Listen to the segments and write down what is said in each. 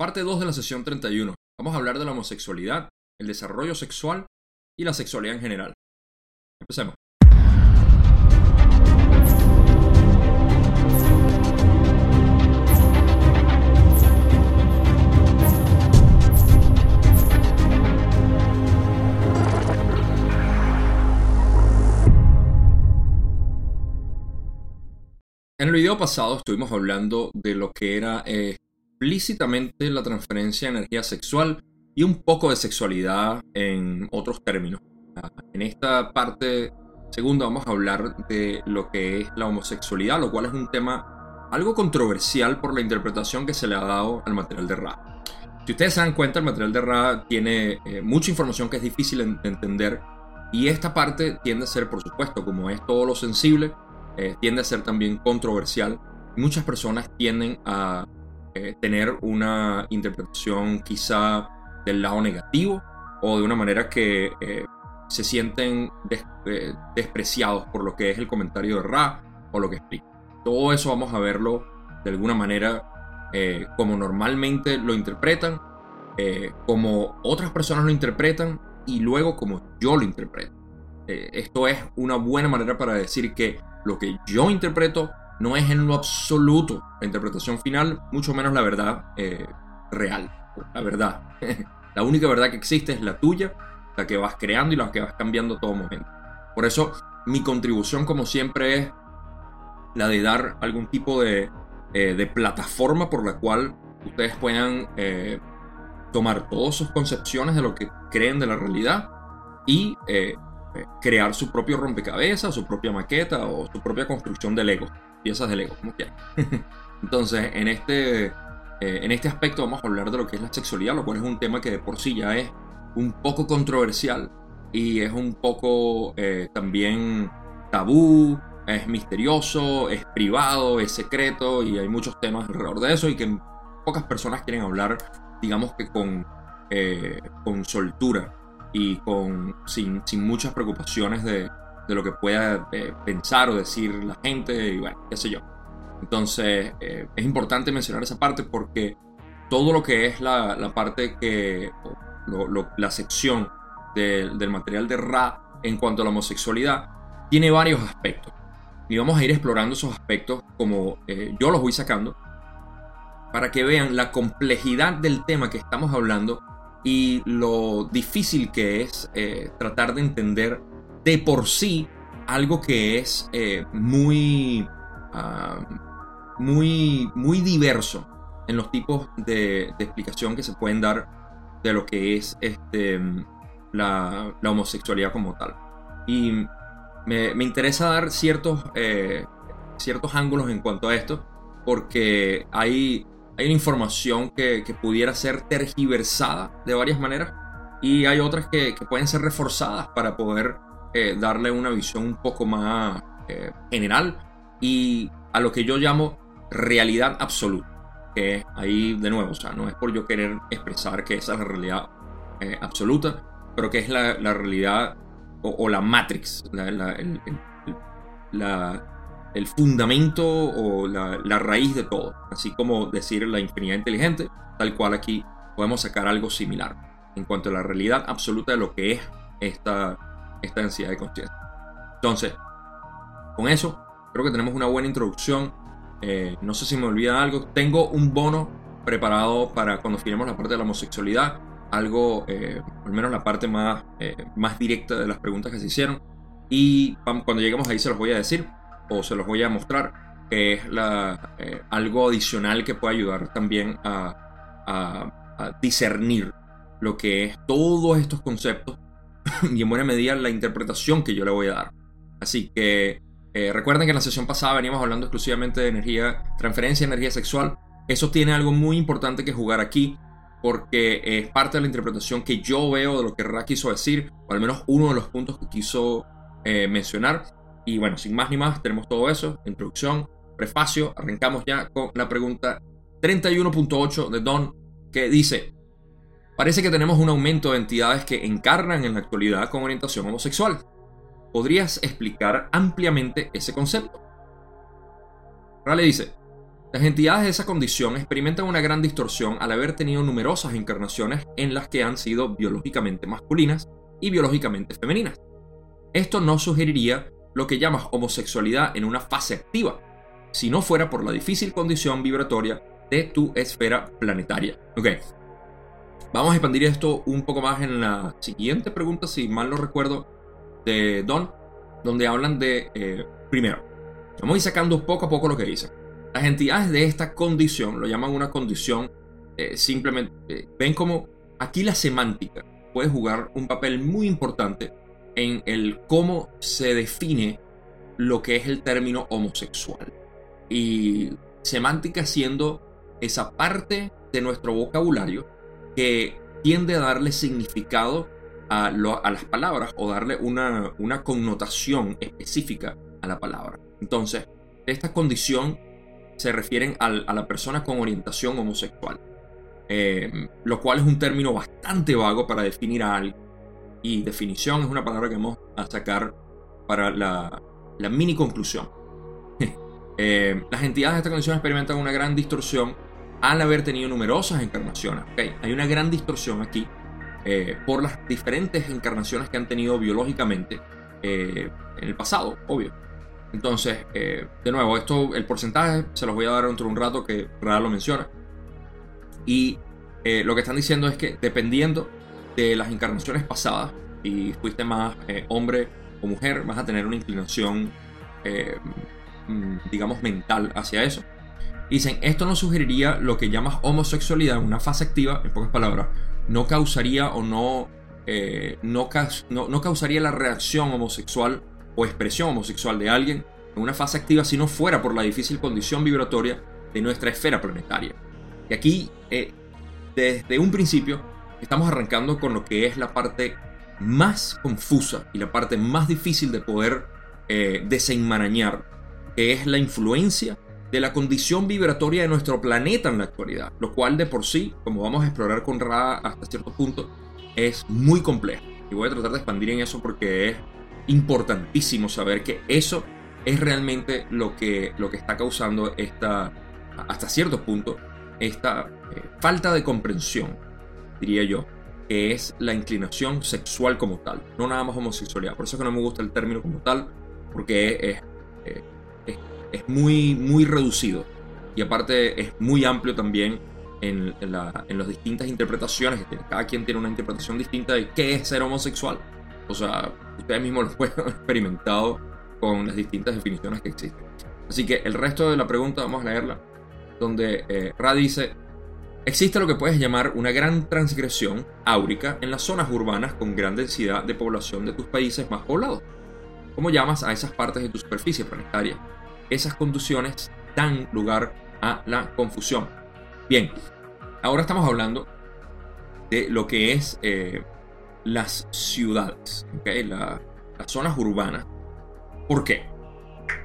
Parte 2 de la sesión 31. Vamos a hablar de la homosexualidad, el desarrollo sexual y la sexualidad en general. Empecemos. En el video pasado estuvimos hablando de lo que era eh, explícitamente la transferencia de energía sexual y un poco de sexualidad en otros términos. Ah, en esta parte segunda vamos a hablar de lo que es la homosexualidad, lo cual es un tema algo controversial por la interpretación que se le ha dado al material de Ra. Si ustedes se dan cuenta, el material de Ra tiene eh, mucha información que es difícil de entender y esta parte tiende a ser, por supuesto, como es todo lo sensible, eh, tiende a ser también controversial. Muchas personas tienden a eh, tener una interpretación quizá del lado negativo o de una manera que eh, se sienten despreciados por lo que es el comentario de Ra o lo que explica. Todo eso vamos a verlo de alguna manera como normalmente lo interpretan, como otras personas lo interpretan y luego como yo lo interpreto. esto es una buena manera para decir que lo que yo interpreto no es en lo absoluto la interpretación final, mucho menos la verdad eh, real. La verdad. la única verdad que existe es la tuya, la que vas creando y la que vas cambiando todo momento. Por eso mi contribución como siempre es la de dar algún tipo de, eh, plataforma por la cual ustedes puedan eh, tomar todas sus concepciones de lo que creen de la realidad y crear su propio rompecabezas, su propia maqueta o su propia construcción de Lego, piezas de Lego, como quieran. Entonces, en este, eh, en este aspecto vamos a hablar de lo que es la sexualidad, lo cual es un tema que de por sí ya es un poco controversial y es un poco eh, también tabú, es misterioso, es privado, es secreto y hay muchos temas alrededor de eso y que pocas personas quieren hablar, digamos que con, con soltura y con, sin, sin muchas preocupaciones de, de, lo que pueda eh, pensar o decir la gente y bueno, qué sé yo. Entonces eh, es importante mencionar esa parte porque todo lo que es la, la parte que, la sección del material de Ra en cuanto a la homosexualidad, tiene varios aspectos. Y vamos a ir explorando esos aspectos como eh, yo los voy sacando para que vean la complejidad del tema que estamos hablando y lo difícil que es eh, tratar de entender de por sí algo que es eh, muy, muy, muy diverso en los tipos de, explicación que se pueden dar de lo que es este, la, homosexualidad como tal. Y me, interesa dar ciertos, eh, ciertos ángulos en cuanto a esto, porque hay hay una información que, pudiera ser tergiversada de varias maneras y hay otras que, pueden ser reforzadas para poder eh, darle una visión un poco más eh, general y a lo que yo llamo realidad absoluta. Que ahí de nuevo, o sea, no es por yo querer expresar que esa es la realidad eh, absoluta, pero que es la, realidad o, la matrix, la, la el fundamento o la, raíz de todo, así como decir la infinidad inteligente, tal cual aquí podemos sacar algo similar en cuanto a la realidad absoluta de lo que es esta, esta densidad de conciencia. Entonces, con eso, creo que tenemos una buena introducción. Eh, no sé si me olvida algo. Tengo un bono preparado para cuando finemos la parte de la homosexualidad. Algo, eh, al menos la parte más, eh, más directa de las preguntas que se hicieron. Y cuando lleguemos ahí se los voy a decir o se los voy a mostrar, que es eh, algo adicional que puede ayudar también a, discernir lo que es todos estos conceptos y en buena medida la interpretación que yo le voy a dar. Así que eh, recuerden que en la sesión pasada veníamos hablando exclusivamente de energía, transferencia energía sexual. Eso tiene algo muy importante que jugar aquí porque es parte de la interpretación que yo veo de lo que Ra quiso decir, o al menos uno de los puntos que quiso eh, mencionar. Y bueno, sin más ni más, tenemos todo eso, introducción, prefacio, arrancamos ya con la pregunta 31.8 de Don, que dice, parece que tenemos un aumento de entidades que encarnan en la actualidad con orientación homosexual. ¿Podrías explicar ampliamente ese concepto? Rale dice, Las entidades de esa condición experimentan una gran distorsión al haber tenido numerosas encarnaciones en las que han sido biológicamente masculinas y biológicamente femeninas. Esto no sugeriría lo que llamas homosexualidad en una fase activa, si no fuera por la difícil condición vibratoria de tu esfera planetaria. Ok. Vamos a expandir esto un poco más en la siguiente pregunta, si mal no recuerdo, de Don, donde hablan de, eh, primero, vamos a ir sacando poco a poco lo que dicen. Las entidades de esta condición, lo llaman una condición, eh, simplemente eh, ven como aquí la semántica puede jugar un papel muy importante en el cómo se define lo que es el término homosexual. Y semántica siendo esa parte de nuestro vocabulario que tiende a darle significado a, las palabras o darle una, connotación específica a la palabra. Entonces, esta condición se refieren a la persona con orientación homosexual, eh, lo cual es un término bastante vago para definir a alguien. Y definición es una palabra que vamos a sacar para la, mini conclusión. Eh, las entidades de esta condición experimentan una gran distorsión al haber tenido numerosas encarnaciones. Hay una gran distorsión aquí eh, por las diferentes encarnaciones que han tenido biológicamente en el pasado, obvio. Entonces, eh, de nuevo, esto, el porcentaje se los voy a dar dentro de un rato que Rada lo menciona. Y eh, lo que están diciendo es que dependiendo de las encarnaciones pasadas, y fuiste más eh, hombre o mujer, vas a tener una inclinación, mm, digamos, mental hacia eso. Dicen, esto no sugeriría lo que llamas homosexualidad en una fase activa, en pocas palabras, no causaría o no, no, no causaría la reacción homosexual o expresión homosexual de alguien en una fase activa si no fuera por la difícil condición vibratoria de nuestra esfera planetaria. Y aquí, eh, desde un principio, estamos arrancando con lo que es la parte más confusa y la parte más difícil de poder eh, desenmarañar, que es la influencia de la condición vibratoria de nuestro planeta en la actualidad, lo cual de por sí, como vamos a explorar con Ra hasta cierto punto, es muy complejo. Y voy a tratar de expandir en eso porque es importantísimo saber que eso es realmente lo que, lo que está causando esta, hasta cierto punto, esta eh, falta de comprensión, diría yo, que es la inclinación sexual como tal, no nada más homosexualidad. Por eso es que no me gusta el término como tal, porque es, eh, es, muy, muy reducido. Y aparte es muy amplio también en, en las distintas interpretaciones que tiene. Cada quien tiene una interpretación distinta de qué es ser homosexual. O sea, ustedes mismos lo pueden experimentado con las distintas definiciones que existen. Así que el resto de la pregunta vamos a leerla, donde eh, Ra dice, existe lo que puedes llamar una gran transgresión áurica en las zonas urbanas con gran densidad de población de tus países más poblados. ¿Cómo llamas a esas partes de tu superficie planetaria? Esas condiciones dan lugar a la confusión. Bien, ahora estamos hablando de lo que es eh, las ciudades, las zonas urbanas. ¿Por qué?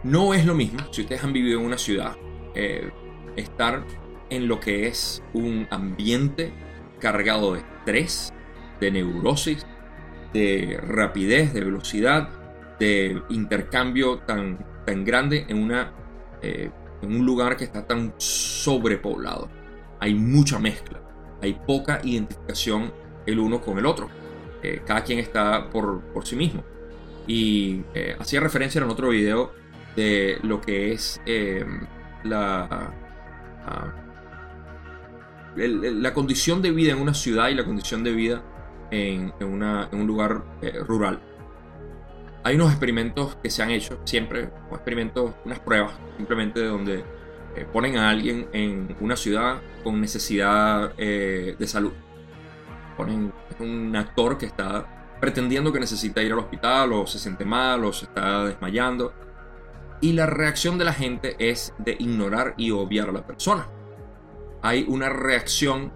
No es lo mismo, si ustedes han vivido en una ciudad, eh, estar en lo que es un ambiente cargado de estrés, de neurosis, de rapidez, de velocidad, de intercambio tan, tan grande en, una, eh, en un lugar que está tan sobrepoblado. Hay mucha mezcla, hay poca identificación el uno con el otro cada quien está por, sí mismo. Y eh, hacía referencia en otro video de lo que es em, la, la condición de vida en una ciudad y la condición de vida en, un lugar eh, rural. Hay unos experimentos que se han hecho siempre, experimentos, unas pruebas, simplemente donde eh, ponen a alguien en una ciudad con necesidad de salud ponen un actor que está pretendiendo que necesita ir al hospital o se siente mal o se está desmayando. Y la reacción de la gente es de ignorar y obviar a la persona. Hay una reacción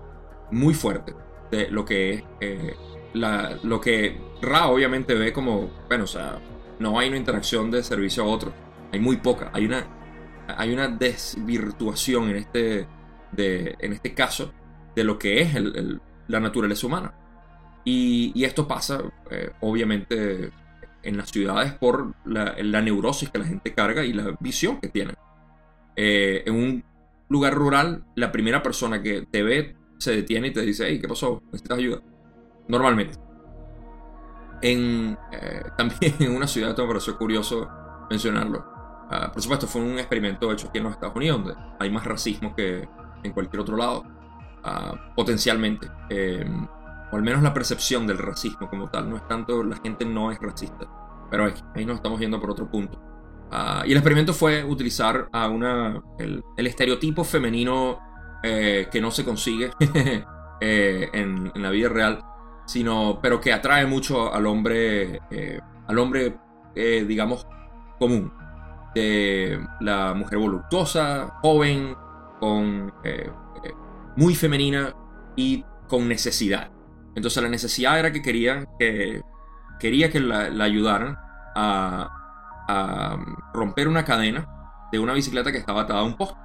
muy fuerte de lo que es eh, lo que Ra obviamente ve como, bueno, o sea, no hay una interacción de servicio a otro. Hay muy poca. Hay una, hay una desvirtuación en este, de, en este caso de lo que es el, la naturaleza humana. Y, esto pasa, eh, obviamente, en las ciudades por la, neurosis que la gente carga y la visión que tiene. Eh, en un lugar rural, la primera persona que te ve se detiene y te dice, hey, ¿qué pasó? ¿Necesitas ayuda? Normalmente. En, eh, también en una ciudad, esto me pareció curioso mencionarlo. Ah, por supuesto, fue un experimento hecho aquí en los Estados Unidos, donde hay más racismo que en cualquier otro lado, ah, potencialmente. Em, o al menos la percepción del racismo como tal. No es tanto, la gente no es racista. Pero ahí, nos estamos yendo por otro punto. Ah, y el experimento fue utilizar a una, el, estereotipo femenino eh, que no se consigue eh, en, en, la vida real, sino, pero que atrae mucho al hombre, eh, al hombre, digamos, común. De la mujer voluptuosa, joven, con, muy femenina y con necesidad. Entonces la necesidad era que quería que, quería que la, ayudaran a, romper una cadena de una bicicleta que estaba atada a un poste.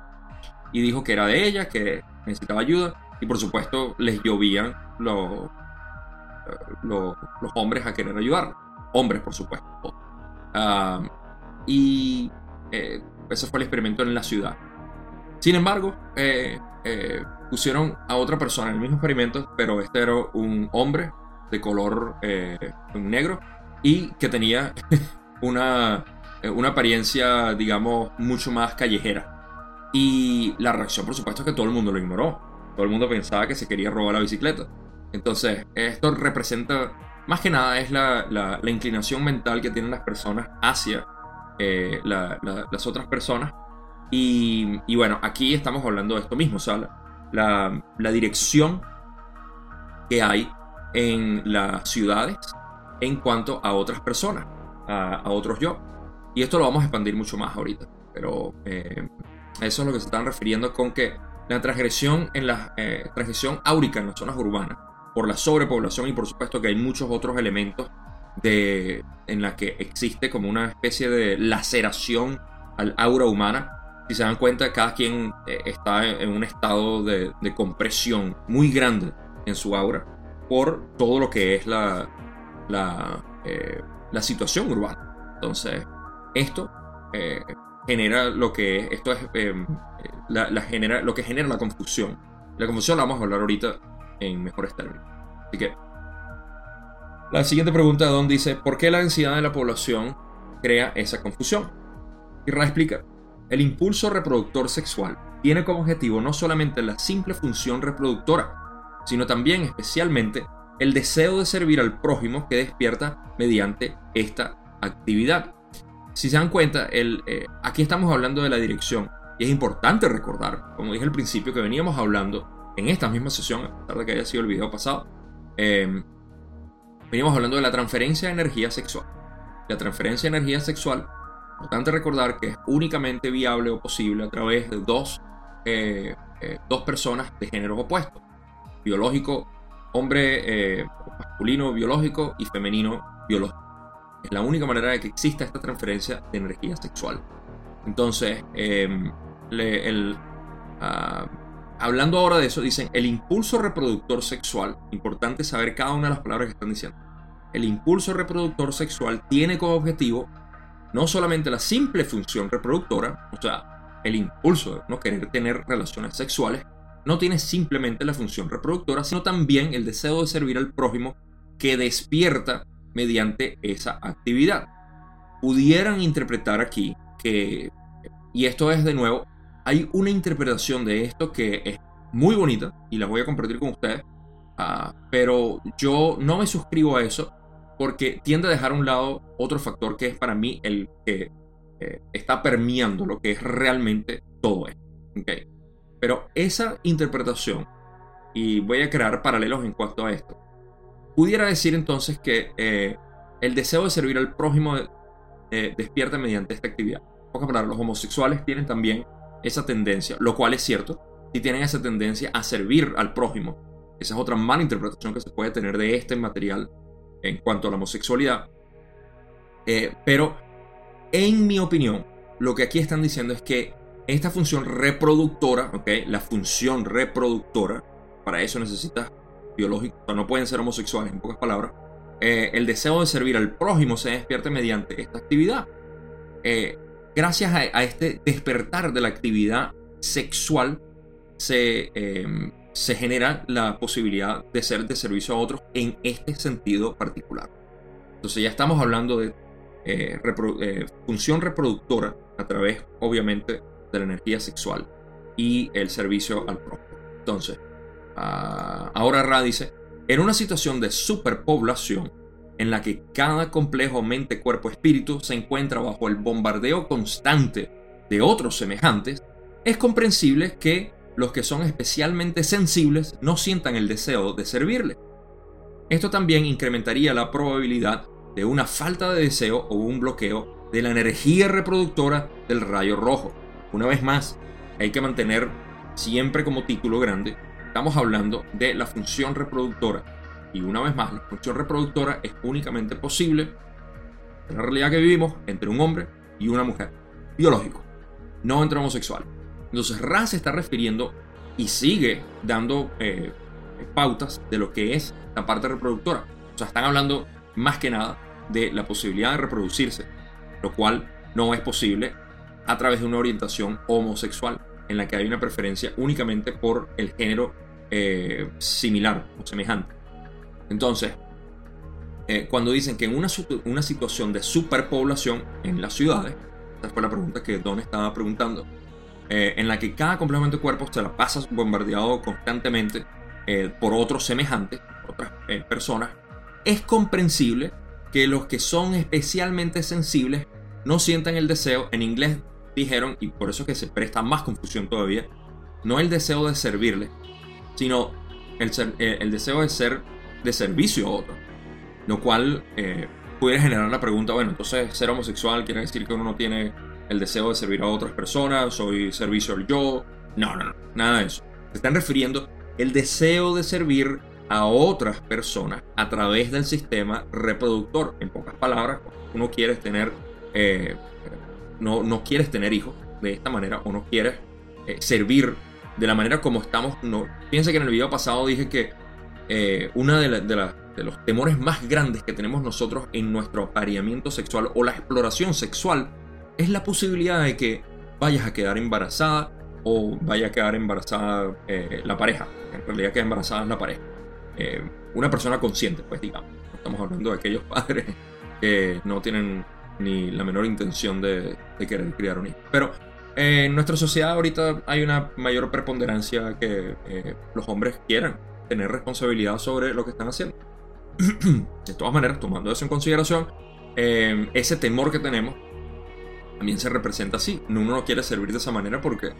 Y dijo que era de ella, que necesitaba ayuda. Y por supuesto les llovían los, los, hombres a querer ayudar. Hombres, por supuesto. Ah, y eh, ese fue el experimento en la ciudad. Sin embargo, eh, eh, pusieron a otra persona en el mismo experimento, pero este era un hombre de color eh, negro y que tenía una, eh, una apariencia, digamos, mucho más callejera. Y la reacción, por supuesto, es que todo el mundo lo ignoró. Todo el mundo pensaba que se quería robar la bicicleta. Entonces, esto representa, más que nada, es la, la, inclinación mental que tienen las personas hacia las otras personas y, bueno, aquí estamos hablando de esto mismo, o sea, la, dirección que hay en las ciudades en cuanto a otras personas, a, otros yo. Y esto lo vamos a expandir mucho más ahorita, pero eh, eso es lo que se están refiriendo con que la transgresión en la eh, transgresión áurica en las zonas urbanas por la sobrepoblación y por supuesto que hay muchos otros elementos de, en la que existe como una especie de laceración al aura humana si se dan cuenta, cada quien eh, está en un estado de, compresión muy grande en su aura por todo lo que es la, la, eh, situación urbana. Entonces, esto eh, genera lo que esto es la, genera, lo que genera la confusión. La confusión la vamos a hablar ahorita en mejores términos. Así que la siguiente pregunta Don dice, ¿por qué la densidad de la población crea esa confusión? Y Ra explica, el impulso reproductor sexual tiene como objetivo no solamente la simple función reproductora, sino también especialmente el deseo de servir al prójimo que despierta mediante esta actividad. Si se dan cuenta, el, eh, aquí estamos hablando de la dirección y es importante recordar, como dije al principio, que veníamos hablando en esta misma sesión, a pesar de que haya sido el video pasado, eh, veníamos hablando de la transferencia de energía sexual. La transferencia de energía sexual Importante recordar que es únicamente viable o posible a través de dos, eh, eh, dos personas de géneros opuestos. Biológico, hombre eh, masculino biológico y femenino biológico. Es la única manera de que exista esta transferencia de energía sexual. Entonces, em, el, ah, hablando ahora de eso, dicen el impulso reproductor sexual. Importante saber cada una de las palabras que están diciendo. El impulso reproductor sexual tiene como objetivo no solamente la simple función reproductora, o sea, el impulso de no querer tener relaciones sexuales, no tiene simplemente la función reproductora, sino también el deseo de servir al prójimo que despierta mediante esa actividad. Pudieran interpretar aquí que, y esto es de nuevo, hay una interpretación de esto que es muy bonita y la voy a compartir con ustedes, ah, pero yo no me suscribo a eso porque tiende a dejar a un lado otro factor que es para mí el que eh, está permeando lo que es realmente todo esto. Pero esa interpretación, y voy a crear paralelos en cuanto a esto, pudiera decir entonces que eh, el deseo de servir al prójimo eh, despierta mediante esta actividad. Los homosexuales tienen también esa tendencia, lo cual es cierto, si tienen esa tendencia a servir al prójimo. Esa es otra mala interpretación que se puede tener de este material en cuanto a la homosexualidad. Eh, pero, en mi opinión, lo que aquí están diciendo es que esta función reproductora, la función reproductora, para eso necesitas biológico, o no pueden ser homosexuales, en pocas palabras, eh, el deseo de servir al prójimo se despierta mediante esta actividad. Eh, gracias a, este despertar de la actividad sexual se, em, se genera la posibilidad de ser de servicio a otros en este sentido particular. Entonces ya estamos hablando de eh, función reproductora a través, obviamente, de la energía sexual y el servicio al prójimo. Entonces, ah, ahora Ra dice, en una situación de superpoblación en la que cada complejo mente, cuerpo, espíritu se encuentra bajo el bombardeo constante de otros semejantes, es comprensible que los que son especialmente sensibles no sientan el deseo de servirle. Esto también incrementaría la probabilidad de una falta de deseo o un bloqueo de la energía reproductora del rayo rojo. Una vez más, hay que mantener siempre como título grande, estamos hablando de la función reproductora. Y una vez más, la función reproductora es únicamente posible en la realidad que vivimos entre un hombre y una mujer. Biológico, no entre homosexuales. Entonces Ra se está refiriendo y sigue dando eh, pautas de lo que es la parte reproductora. O sea, están hablando más que nada de la posibilidad de reproducirse, lo cual no es posible a través de una orientación homosexual en la que hay una preferencia únicamente por el género eh, similar o semejante. Entonces, eh, cuando dicen que en una, una situación de superpoblación en las ciudades, esta fue la pregunta que Don estaba preguntando, eh, en la que cada complemento de cuerpo se la pasa bombardeado constantemente por otros semejantes, otras personas, es comprensible que los que son especialmente sensibles no sientan el deseo, en inglés dijeron, y por eso que se presta más confusión todavía, no el deseo de servirle, sino el, el deseo de ser de servicio a otro. Lo cual pudiera generar la pregunta, bueno, entonces ser homosexual quiere decir que uno no tiene el deseo de servir a otras personas, soy servicio al yo. No, no, no, nada de eso. Se están refiriendo el deseo de servir a otras personas a través del sistema reproductor. En pocas palabras, uno quiere tener, eh, no, no quieres tener hijos de esta manera o no quieres eh, servir de la manera como estamos. No, piensa que en el video pasado dije que eh, una de, de, de los temores más grandes que tenemos nosotros en nuestro apareamiento sexual o la exploración sexual es la posibilidad de que vayas a quedar embarazada o vaya a quedar embarazada eh, la pareja. En realidad queda embarazada la pareja. Eh, una persona consciente, pues digamos. Estamos hablando de aquellos padres que no tienen ni la menor intención de, querer criar un hijo. Pero eh, en nuestra sociedad ahorita hay una mayor preponderancia que los hombres quieran tener responsabilidad sobre lo que están haciendo. de todas maneras, tomando eso en consideración, ese temor que tenemos también se representa así. Uno no quiere servir de esa manera porque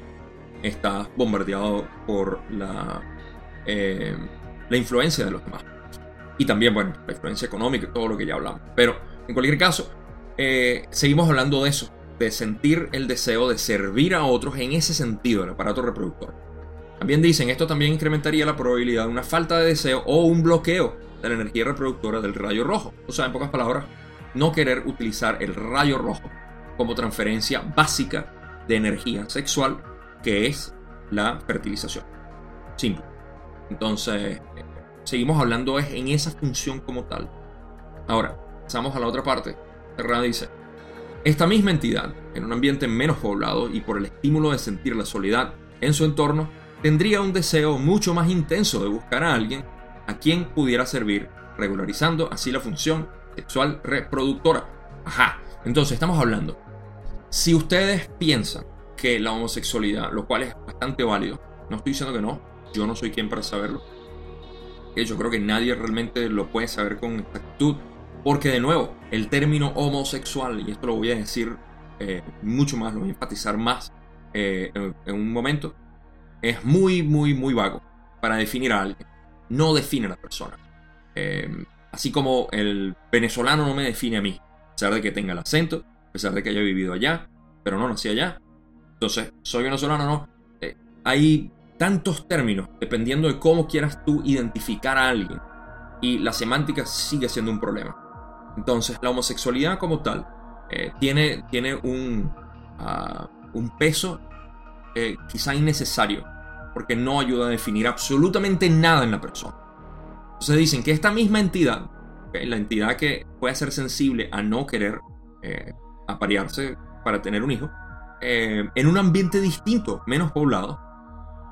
está bombardeado por la, eh, la influencia de los demás. Y también, bueno, la influencia económica y todo lo que ya hablamos. Pero, en cualquier caso, eh, seguimos hablando de eso, de sentir el deseo de servir a otros en ese sentido del aparato reproductor. También dicen, esto también incrementaría la probabilidad de una falta de deseo o un bloqueo de la energía reproductora del rayo rojo. O sea, en pocas palabras, no querer utilizar el rayo rojo como transferencia básica de energía sexual, que es la fertilización. Simple. Entonces, seguimos hablando en esa función como tal. Ahora, pasamos a la otra parte. Terra dice, esta misma entidad, en un ambiente menos poblado y por el estímulo de sentir la soledad en su entorno, tendría un deseo mucho más intenso de buscar a alguien a quien pudiera servir, regularizando así la función sexual reproductora. Ajá, entonces estamos hablando si ustedes piensan que la homosexualidad, lo cual es bastante válido, no estoy diciendo que no, yo no soy quien para saberlo. Yo creo que nadie realmente lo puede saber con exactitud, porque de nuevo, el término homosexual, y esto lo voy a decir eh, mucho más, lo voy a enfatizar más eh, en, un momento, es muy, muy, muy vago para definir a alguien. No define a la persona. Eh, así como el venezolano no me define a mí, a pesar de que tenga el acento, pesar de que haya vivido allá, pero no nací allá. Entonces, soy venezolano, no. Eh, hay tantos términos dependiendo de cómo quieras tú identificar a alguien. Y la semántica sigue siendo un problema. Entonces, la homosexualidad como tal eh, tiene, tiene un, ah, un peso eh, quizá innecesario, porque no ayuda a definir absolutamente nada en la persona. Entonces dicen que esta misma entidad, la entidad que puede ser sensible a no querer aparearse para tener un hijo, eh, en un ambiente distinto, menos poblado,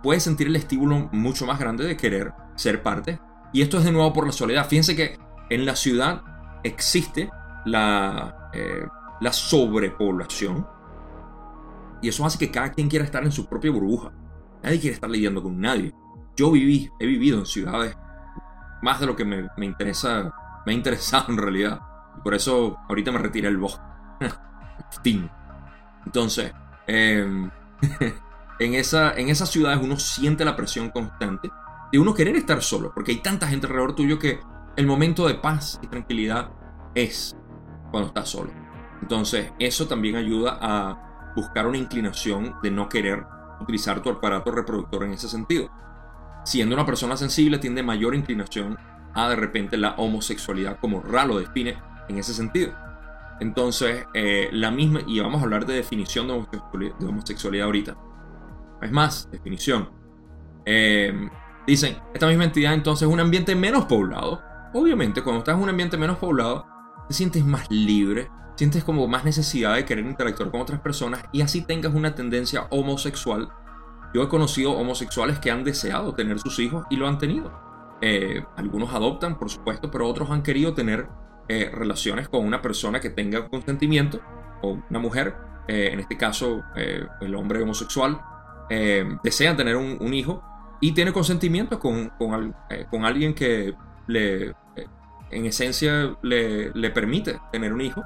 puedes sentir el estímulo mucho más grande de querer ser parte. Y esto es de nuevo por la soledad. Fíjense que en la ciudad existe la, eh, la sobrepoblación. Y eso hace que cada quien quiera estar en su propia burbuja. Nadie quiere estar lidiando con nadie. Yo viví, he vivido en ciudades más de lo que me, interesa, me ha interesado en realidad. por eso ahorita me retiré el bosque. Entonces, em, en, esa, en esas ciudades uno siente la presión constante de uno querer estar solo, porque hay tanta gente alrededor tuyo que el momento de paz y tranquilidad es cuando estás solo. Entonces, eso también ayuda a buscar una inclinación de no querer utilizar tu aparato reproductor en ese sentido. Siendo una persona sensible, tiende mayor inclinación a de repente la homosexualidad, como Ra lo define en ese sentido. Entonces, eh, la misma, y vamos a hablar de definición de homosexualidad, ahorita. Es más, definición. Eh, dicen, esta misma entidad entonces es un ambiente menos poblado. Obviamente, cuando estás en un ambiente menos poblado, te sientes más libre, sientes como más necesidad de querer interactuar con otras personas y así tengas una tendencia homosexual. Yo he conocido homosexuales que han deseado tener sus hijos y lo han tenido. Eh, algunos adoptan, por supuesto, pero otros han querido tener eh, relaciones con una persona que tenga consentimiento o una mujer, eh, en este caso el hombre homosexual, desean tener un, hijo y tiene consentimiento con, con, alguien que le, en esencia le, le permite tener un hijo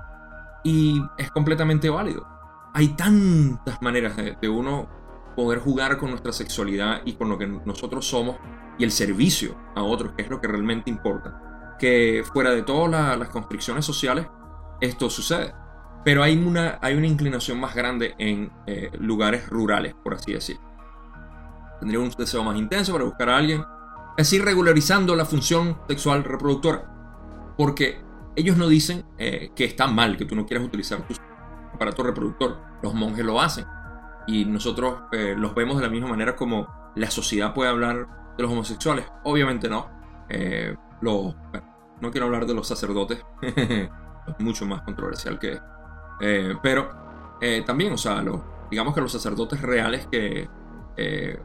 y es completamente válido. Hay tantas maneras de, uno poder jugar con nuestra sexualidad y con lo que nosotros somos y el servicio a otros, que es lo que realmente importa. Que fuera de todas las constricciones sociales, esto sucede. Pero hay una, hay una inclinación más grande en eh, lugares rurales, por así decir. Tendría un deseo más intenso para buscar a alguien. Así regularizando la función sexual reproductora. Porque ellos no dicen eh, que está mal que tú no quieras utilizar tu aparato reproductor. Los monjes lo hacen. Y nosotros eh, los vemos de la misma manera como la sociedad puede hablar de los homosexuales. Obviamente no. Eh, no quiero hablar de los sacerdotes. es mucho más controversial que... pero también, o sea, digamos que los sacerdotes reales que...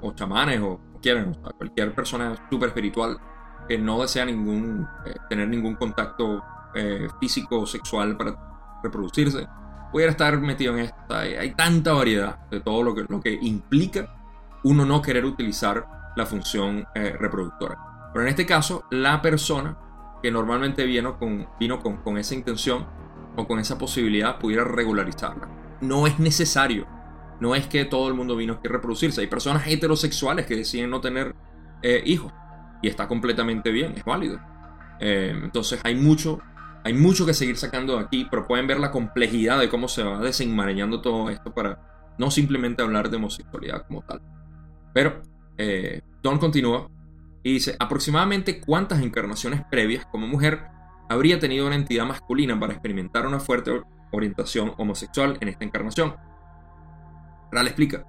o chamanes o quieren, o cualquier persona súper espiritual que no desea ningún, tener ningún contacto eh, físico o sexual para reproducirse, pudiera estar metido en esta. Hay, tanta variedad de todo lo que, lo que implica uno no querer utilizar la función eh, reproductora. Pero en este caso, la persona que normalmente vino con, vino con, con esa intención o con esa posibilidad pudiera regularizarla. No es necesario. No es que todo el mundo vino a reproducirse. Hay personas heterosexuales que deciden no tener eh, hijos. Y está completamente bien, es válido. entonces hay mucho hay mucho que seguir sacando de aquí, pero pueden ver la complejidad de cómo se va desenmarañando todo esto para no simplemente hablar de homosexualidad como tal. Pero eh, Don continúa y dice, aproximadamente cuántas encarnaciones previas como mujer habría tenido una entidad masculina para experimentar una fuerte orientación homosexual en esta encarnación. Ral explica,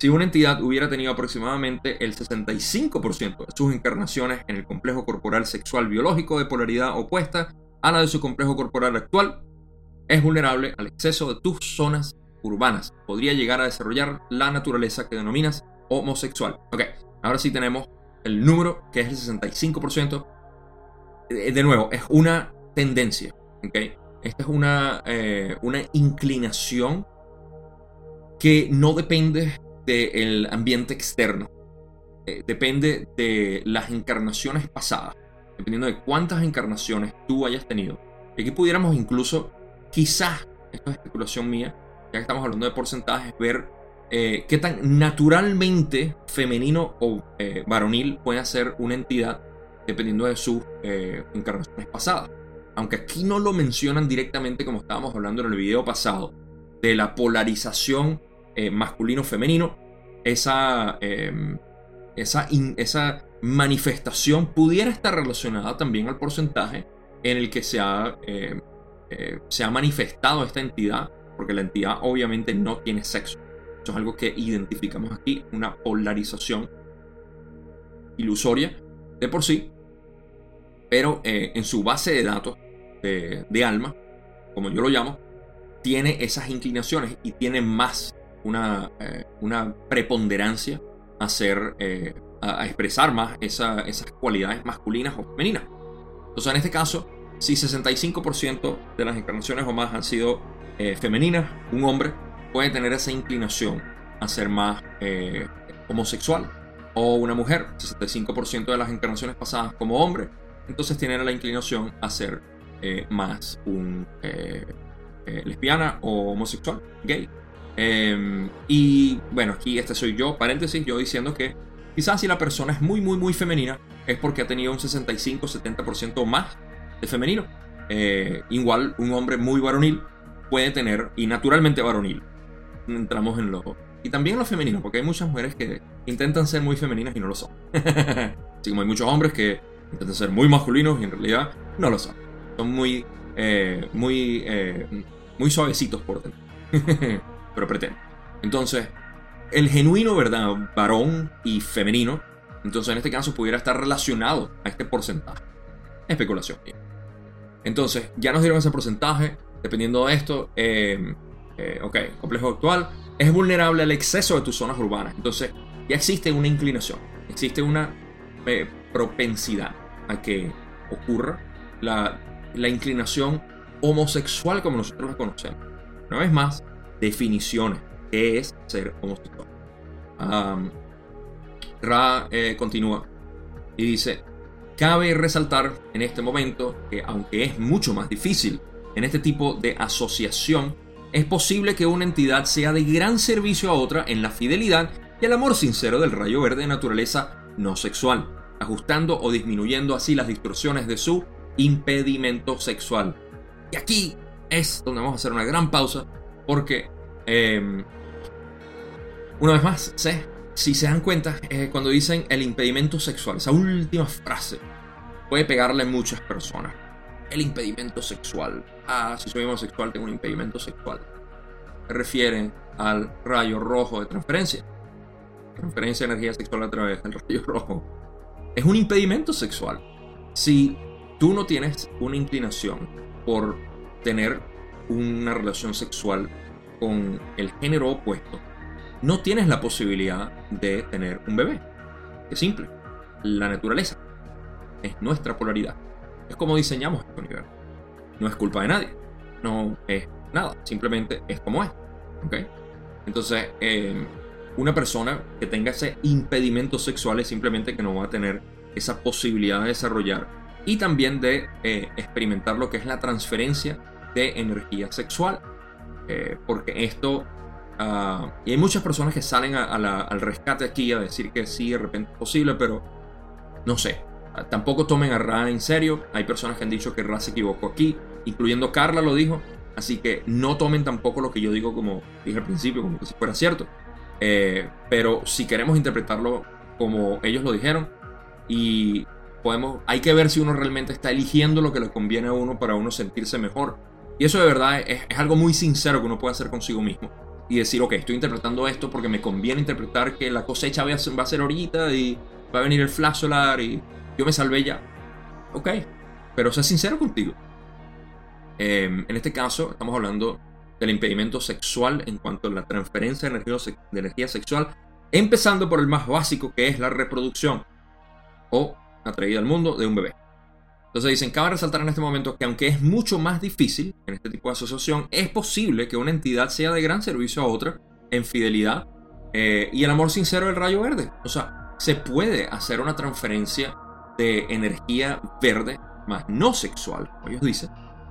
si una entidad hubiera tenido aproximadamente el 65% de sus encarnaciones en el complejo corporal sexual biológico de polaridad opuesta a la de su complejo corporal actual, es vulnerable al exceso de tus zonas urbanas. Podría llegar a desarrollar la naturaleza que denominas homosexual. Ok, ahora sí tenemos el número que es el 65%. Eh, de nuevo, es una tendencia. Ok, esta es una, eh, una inclinación que no depende del ambiente externo. Eh, depende de las encarnaciones pasadas dependiendo de cuántas encarnaciones tú hayas tenido. Y aquí pudiéramos incluso, quizás, esto es especulación mía, ya que estamos hablando de porcentajes, ver eh, qué tan naturalmente femenino o eh, varonil puede ser una entidad dependiendo de sus encarnaciones pasadas. Aunque aquí no lo mencionan directamente como estábamos hablando en el video pasado, de la polarización masculino-femenino, esa, esa, esa manifestación pudiera estar relacionada también al porcentaje en el que se ha, eh, eh, se ha manifestado esta entidad, porque la entidad obviamente no tiene sexo. Eso es algo que identificamos aquí, una polarización ilusoria de por sí, pero eh, en su base de datos de, alma, como yo lo llamo, tiene esas inclinaciones y tiene más una, eh, una preponderancia a, ser, eh, a, expresar más esas cualidades masculinas o femeninas. Entonces, en este caso, si 65% de las encarnaciones o más han sido eh, femeninas, un hombre puede tener esa inclinación a ser más homosexual. O una mujer, 65% de las encarnaciones pasadas como hombre, entonces tienen la inclinación a ser más un lesbiana o homosexual, gay. Em, y bueno, aquí este soy yo, paréntesis, yo diciendo que quizás si la persona es muy, muy, muy femenina, es porque ha tenido un 65-70% más de femenino. Eh, igual un hombre muy varonil puede tener, y naturalmente varonil, entramos en lo... Y también lo femenino, porque hay muchas mujeres que intentan ser muy femeninas y no lo son. Así como hay muchos hombres que intentan ser muy masculinos y en realidad no lo son. Son muy, eh, muy, eh, muy suavecitos por dentro. pero pretende. Entonces, el genuino, ¿verdad? Varón y femenino, entonces en este caso pudiera estar relacionado a este porcentaje. Especulación. Entonces, ya nos dieron ese porcentaje. Dependiendo de esto, eh, eh, ok, complejo actual es vulnerable al exceso de tus zonas urbanas. Entonces, ya existe una inclinación, existe una eh, propensidad a que ocurra la, la inclinación homosexual como nosotros la conocemos. Una vez más, definiciones. ¿Qué es ser homosexual? Ra eh, continúa y dice, cabe resaltar en este momento que aunque es mucho más difícil en este tipo de asociación, es posible que una entidad sea de gran servicio a otra en la fidelidad y el amor sincero del rayo verde de naturaleza no sexual, ajustando o disminuyendo así las distorsiones de su impedimento sexual. Y aquí es donde vamos a hacer una gran pausa porque, em, una vez más, si se dan cuenta, cuando dicen el impedimento sexual, esa última frase puede pegarle a muchas personas. El impedimento sexual. Ah, si soy homosexual tengo un impedimento sexual. Se refieren al rayo rojo de transferencia. Transferencia de energía sexual a través del rayo rojo. Es un impedimento sexual. Si tú no tienes una inclinación por tener una relación sexual con el género opuesto, no tienes la posibilidad de tener un bebé. Es simple. La naturaleza es nuestra polaridad. Es como diseñamos este universo. No es culpa de nadie. No es nada. Simplemente es como es. ¿Ok? Entonces, eh, una persona que tenga ese impedimento sexual es simplemente que no va a tener esa posibilidad de desarrollar y también de eh, experimentar lo que es la transferencia de energía sexual. Eh, porque esto... Ah, y hay muchas personas que salen al rescate aquí a decir que sí, de repente es posible, pero no sé. Tampoco tomen a Ra en serio. Hay personas que han dicho que Ra se equivocó aquí, incluyendo Carla lo dijo. Así que no tomen tampoco lo que yo digo como dije al principio, como que si fuera cierto. Eh, pero si queremos interpretarlo como ellos lo dijeron, y podemos, hay que ver si uno realmente está eligiendo lo que le conviene a uno para uno sentirse mejor y eso de verdad es, algo muy sincero que uno puede hacer consigo mismo. Y decir, ok, estoy interpretando esto porque me conviene interpretar que la cosecha va a ser ahorita y va a venir el flash solar y yo me salvé ya. Ok, pero sé sincero contigo. Em, en este caso, estamos hablando del impedimento sexual en cuanto a la transferencia de energía, sexual, empezando por el más básico que es la reproducción o la al mundo de un bebé. Entonces dicen, cabe resaltar en este momento que aunque es mucho más difícil en este tipo de asociación, es posible que una entidad sea de gran servicio a otra en fidelidad eh, y el amor sincero del rayo verde. O sea, se puede hacer una transferencia de energía verde, más no sexual, como ellos dicen,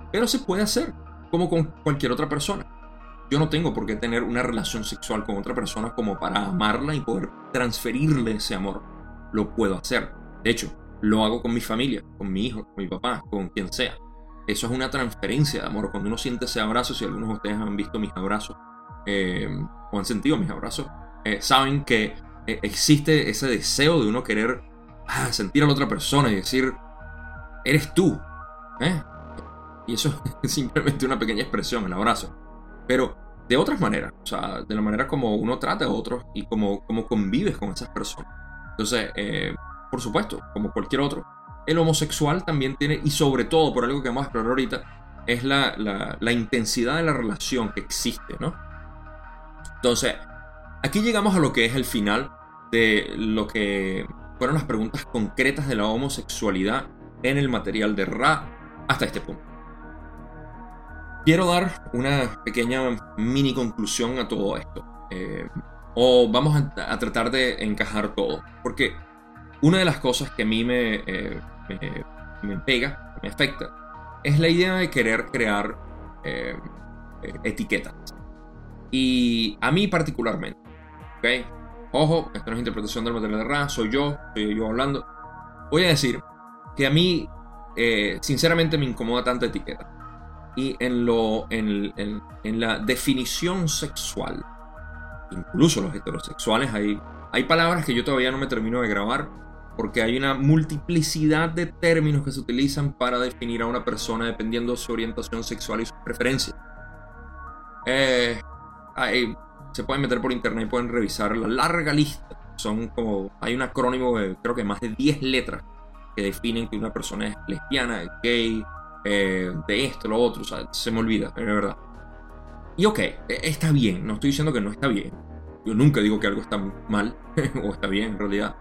pero se puede hacer como con cualquier otra persona. Yo no tengo por qué tener una relación sexual con otra persona como para amarla y poder transferirle ese amor. Lo puedo hacer. De hecho, lo hago con mi familia, con mi hijo, con mi papá, con quien sea. Eso es una transferencia de amor. Cuando uno siente ese abrazo, si algunos de ustedes han visto mis abrazos eh, o han sentido mis abrazos, eh, saben que eh, existe ese deseo de uno querer ah, sentir a la otra persona y decir, eres tú. Y eso es simplemente una pequeña expresión, el abrazo. Pero de otras maneras, o sea, de la manera como uno trata a otros y como, como convives con esas personas. Entonces, por supuesto, como cualquier otro. El homosexual también tiene, y sobre todo por algo que vamos a explorar ahorita, es la, intensidad de la relación que existe, ¿no? Entonces, aquí llegamos a lo que es el final de lo que fueron las preguntas concretas de la homosexualidad en el material de Ra hasta este punto. Quiero dar una pequeña mini conclusión a todo esto. Eh, o vamos a, tratar de encajar todo. Porque una de las cosas que a mí me, eh, me, pega, me afecta, es la idea de querer crear eh, etiquetas. Y a mí particularmente, ¿ok? Ojo, esto no es interpretación del material de Ra, soy yo, soy yo hablando. Voy a decir que a mí, eh, sinceramente, me incomoda tanta etiqueta. Y en, lo, en, en, la definición sexual, incluso los heterosexuales, hay, hay palabras que yo todavía no me termino de grabar porque hay una multiplicidad de términos que se utilizan para definir a una persona dependiendo de su orientación sexual y su preferencia. Eh, hay se pueden meter por internet y pueden revisar la larga lista. Son como, hay un acrónimo de creo que más de 10 letras que definen que una persona es lesbiana, gay, eh, de esto, lo otro, o sea, se me olvida, es verdad. Y ok, e, está bien, no estoy diciendo que no está bien. Yo nunca digo que algo está mal o está bien en realidad.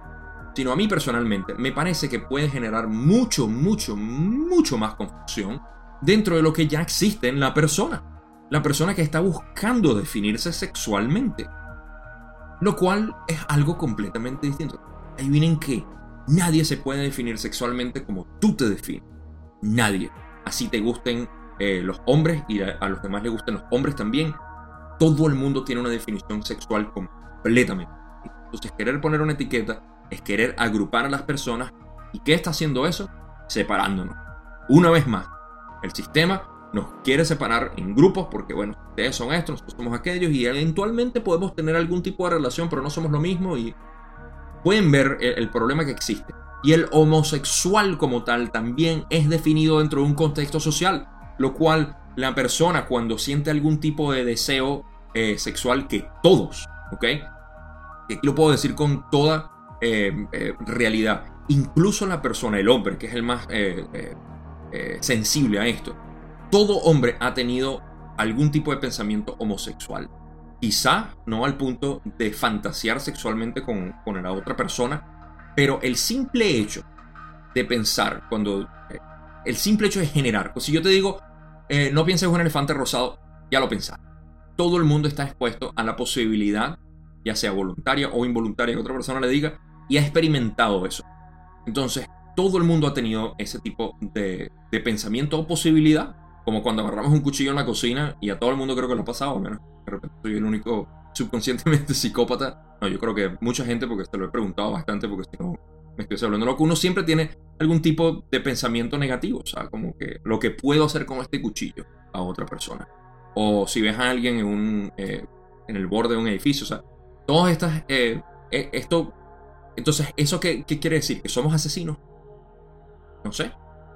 Sino a mí personalmente me parece que puede generar mucho, mucho, mucho más confusión dentro de lo que ya existe en la persona la persona que está buscando definirse sexualmente. Lo cual es algo completamente distinto. Ahí vienen que nadie se puede definir sexualmente como tú te defines. Nadie. Así te gusten eh, los hombres y a, a los demás les gusten los hombres también. Todo el mundo tiene una definición sexual completamente. Entonces querer poner una etiqueta es querer agrupar a las personas. ¿Y qué está haciendo eso? Separándonos. Una vez más, el sistema nos quiere separar en grupos porque, bueno, ustedes son estos, nosotros somos aquellos y eventualmente podemos tener algún tipo de relación, pero no somos lo mismo y pueden ver el, problema que existe. Y el homosexual como tal también es definido dentro de un contexto social, lo cual la persona cuando siente algún tipo de deseo eh, sexual que todos, ¿ok? Lo puedo decir con toda eh, eh, realidad. Incluso la persona, el hombre, que es el más sensible a esto, todo hombre ha tenido algún tipo de pensamiento homosexual. Quizá no al punto de fantasear sexualmente con, la otra persona, pero el simple hecho de pensar, cuando eh, el simple hecho de generar, pues si yo te digo, eh, no pienses en un elefante rosado, ya lo pensaste. Todo el mundo está expuesto a la posibilidad, ya sea voluntaria o involuntaria, que otra persona le diga, y ha experimentado eso. Entonces, todo el mundo ha tenido ese tipo de, de pensamiento o posibilidad como cuando agarramos un cuchillo en la cocina y a todo el mundo creo que lo ha pasado, menos de repente soy el único subconscientemente psicópata. No, yo creo que mucha gente, porque se lo he preguntado bastante, porque si no me estoy hablando loco, uno siempre tiene algún tipo de pensamiento negativo, o sea, como que lo que puedo hacer con este cuchillo a otra persona. O si ves a alguien en, un, eh, en el borde de un edificio, o sea, todas estas... Eh, eh, esto... Entonces, ¿eso qué, qué quiere decir? ¿Que somos asesinos? No sé,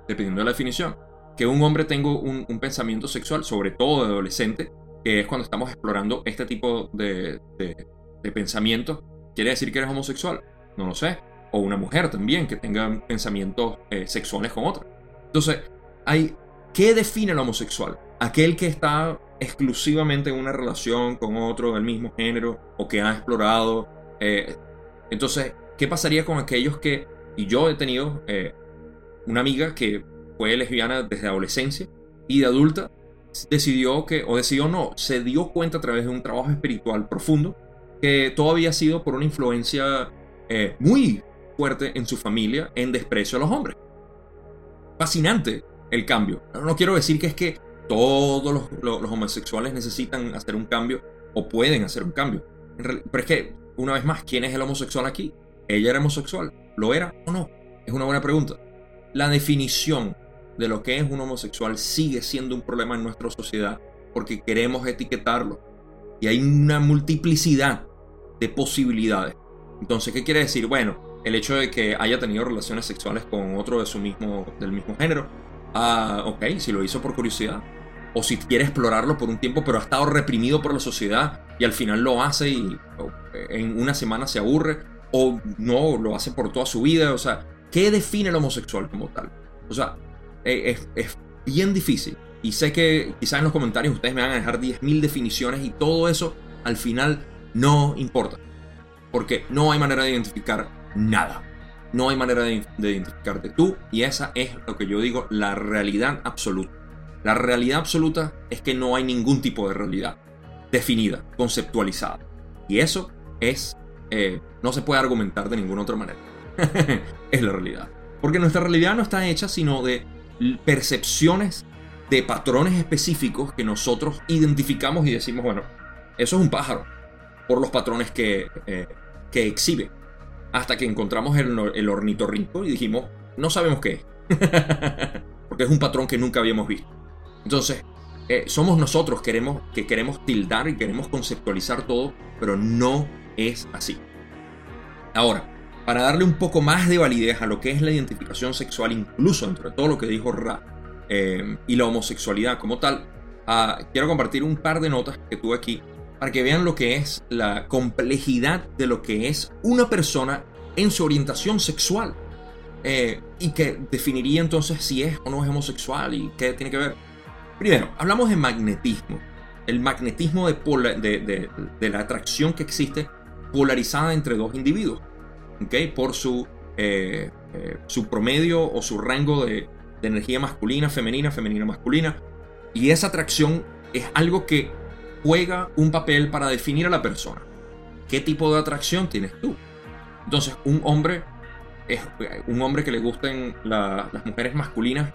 dependiendo de la definición que un hombre tenga un, pensamiento sexual, sobre todo de adolescente, que es cuando estamos explorando este tipo de, de, pensamiento, ¿quiere decir que eres homosexual? No lo sé. O una mujer también que tenga pensamientos eh, sexuales con otra. Entonces, hay, ¿qué define el homosexual? Aquel que está exclusivamente en una relación con otro del mismo género o que ha explorado. Eh, entonces, ¿qué pasaría con aquellos que, y yo he tenido eh, una amiga que fue lesbiana desde adolescencia y de adulta decidió que, o decidió no, se dio cuenta a través de un trabajo espiritual profundo que todo había sido por una influencia eh, muy fuerte en su familia en desprecio a los hombres. Fascinante el cambio. No quiero decir que es que todos los, homosexuales necesitan hacer un cambio o pueden hacer un cambio. Pero es que, una vez más, ¿quién es el homosexual aquí? ¿Ella era homosexual? ¿Lo era o no? Es una buena pregunta. La definición de lo que es un homosexual sigue siendo un problema en nuestra sociedad porque queremos etiquetarlo. Y hay una multiplicidad de posibilidades. Entonces, ¿qué quiere decir? Bueno, el hecho de que haya tenido relaciones sexuales con otro de su mismo, del mismo género. Ah, ok, si lo hizo por curiosidad. O si quiere explorarlo por un tiempo, pero ha estado reprimido por la sociedad y al final lo hace y en una semana se aburre. O no, lo hace por toda su vida. O sea, ¿qué define el homosexual como tal? O sea, eh, es, bien difícil. Y sé que quizás en los comentarios ustedes me van a dejar 10.000 definiciones y todo eso al final no importa. Porque no hay manera de identificar nada. No hay manera de, identificarte tú y esa es lo que yo digo, la realidad absoluta. La realidad absoluta es que no hay ningún tipo de realidad definida, conceptualizada. Y eso es, eh, no se puede argumentar de ninguna otra manera. es la realidad. Porque nuestra realidad no está hecha sino de percepciones de patrones específicos que nosotros identificamos y decimos, bueno, eso es un pájaro, por los patrones que, eh, que exhibe. Hasta que encontramos el, el ornitorrinco y dijimos, no sabemos qué es. Porque es un patrón que nunca habíamos visto. Entonces, eh, somos nosotros queremos, que queremos tildar y queremos conceptualizar todo, pero no es así. Ahora, para darle un poco más de validez a lo que es la identificación sexual, incluso entre todo lo que dijo Ra, eh, y la homosexualidad como tal, ah, quiero compartir un par de notas que tuve aquí para que vean lo que es la complejidad de lo que es una persona en su orientación sexual. Eh, y que definiría entonces si es o no es homosexual y qué tiene que ver. Primero, hablamos de magnetismo. El magnetismo de, de, la atracción que existe polarizada entre dos individuos. Por su, eh, eh, su promedio o su rango de, energía masculina, femenina, femenina, masculina. Y esa atracción es algo que juega un papel para definir a la persona. ¿Qué tipo de atracción tienes tú? Entonces, un hombre es un hombre que le gusten las mujeres masculinas.